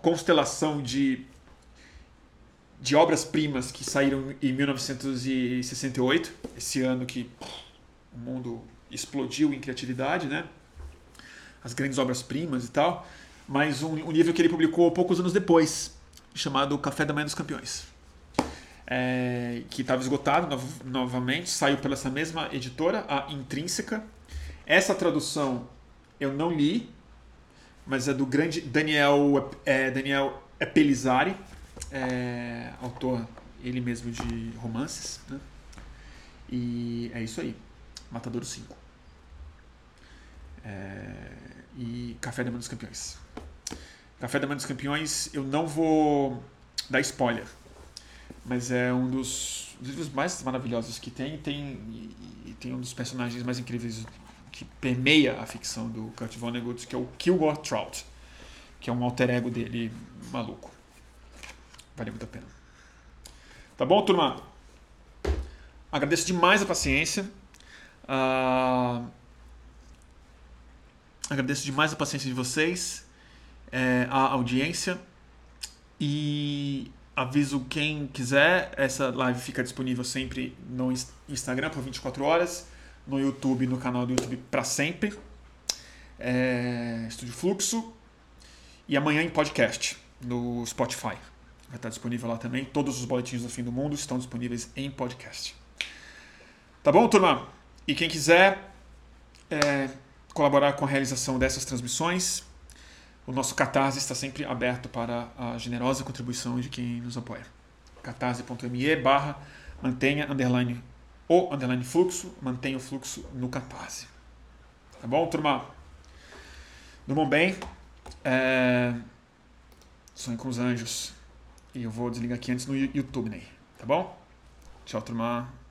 constelação de, de obras-primas que saíram em 1968, esse ano que o mundo explodiu em criatividade, né? As grandes obras-primas e tal. Mas um, um livro que ele publicou poucos anos depois, chamado Café da Manhã dos Campeões. É, que estava esgotado no, novamente, saiu pela essa mesma editora, a Intrínseca. Essa tradução eu não li, mas é do grande Daniel, é, Daniel Pelizari, é, autor ele mesmo de romances. Né? E é isso aí. Matadouro 5. É, e Café da Manhã dos Campeões. Café da Manhã dos Campeões, eu não vou dar spoiler, mas é um dos livros mais maravilhosos que tem. Tem, e tem um dos personagens mais incríveis que permeia a ficção do Kurt Vonnegut, que é o Kilgore Trout, que é um alter ego dele maluco. Vale muito a pena. Tá bom, turma? Agradeço demais a paciência. Uh, agradeço demais a paciência de vocês, é, a audiência. E aviso quem quiser, essa live fica disponível sempre no Instagram por 24 horas no YouTube, no canal do YouTube para sempre. É, Estúdio Fluxo. E amanhã em podcast, no Spotify. Vai estar disponível lá também. Todos os boletins do fim do mundo estão disponíveis em podcast. Tá bom, turma? E quem quiser é, colaborar com a realização dessas transmissões, o nosso Catarse está sempre aberto para a generosa contribuição de quem nos apoia. catarse.me barra mantenha underline o underline fluxo, mantenha o fluxo no Catarse. Tá bom, turma? Durmam bem. É... Sonho com os anjos. E eu vou desligar aqui antes no YouTube, né? Tá bom? Tchau, turma.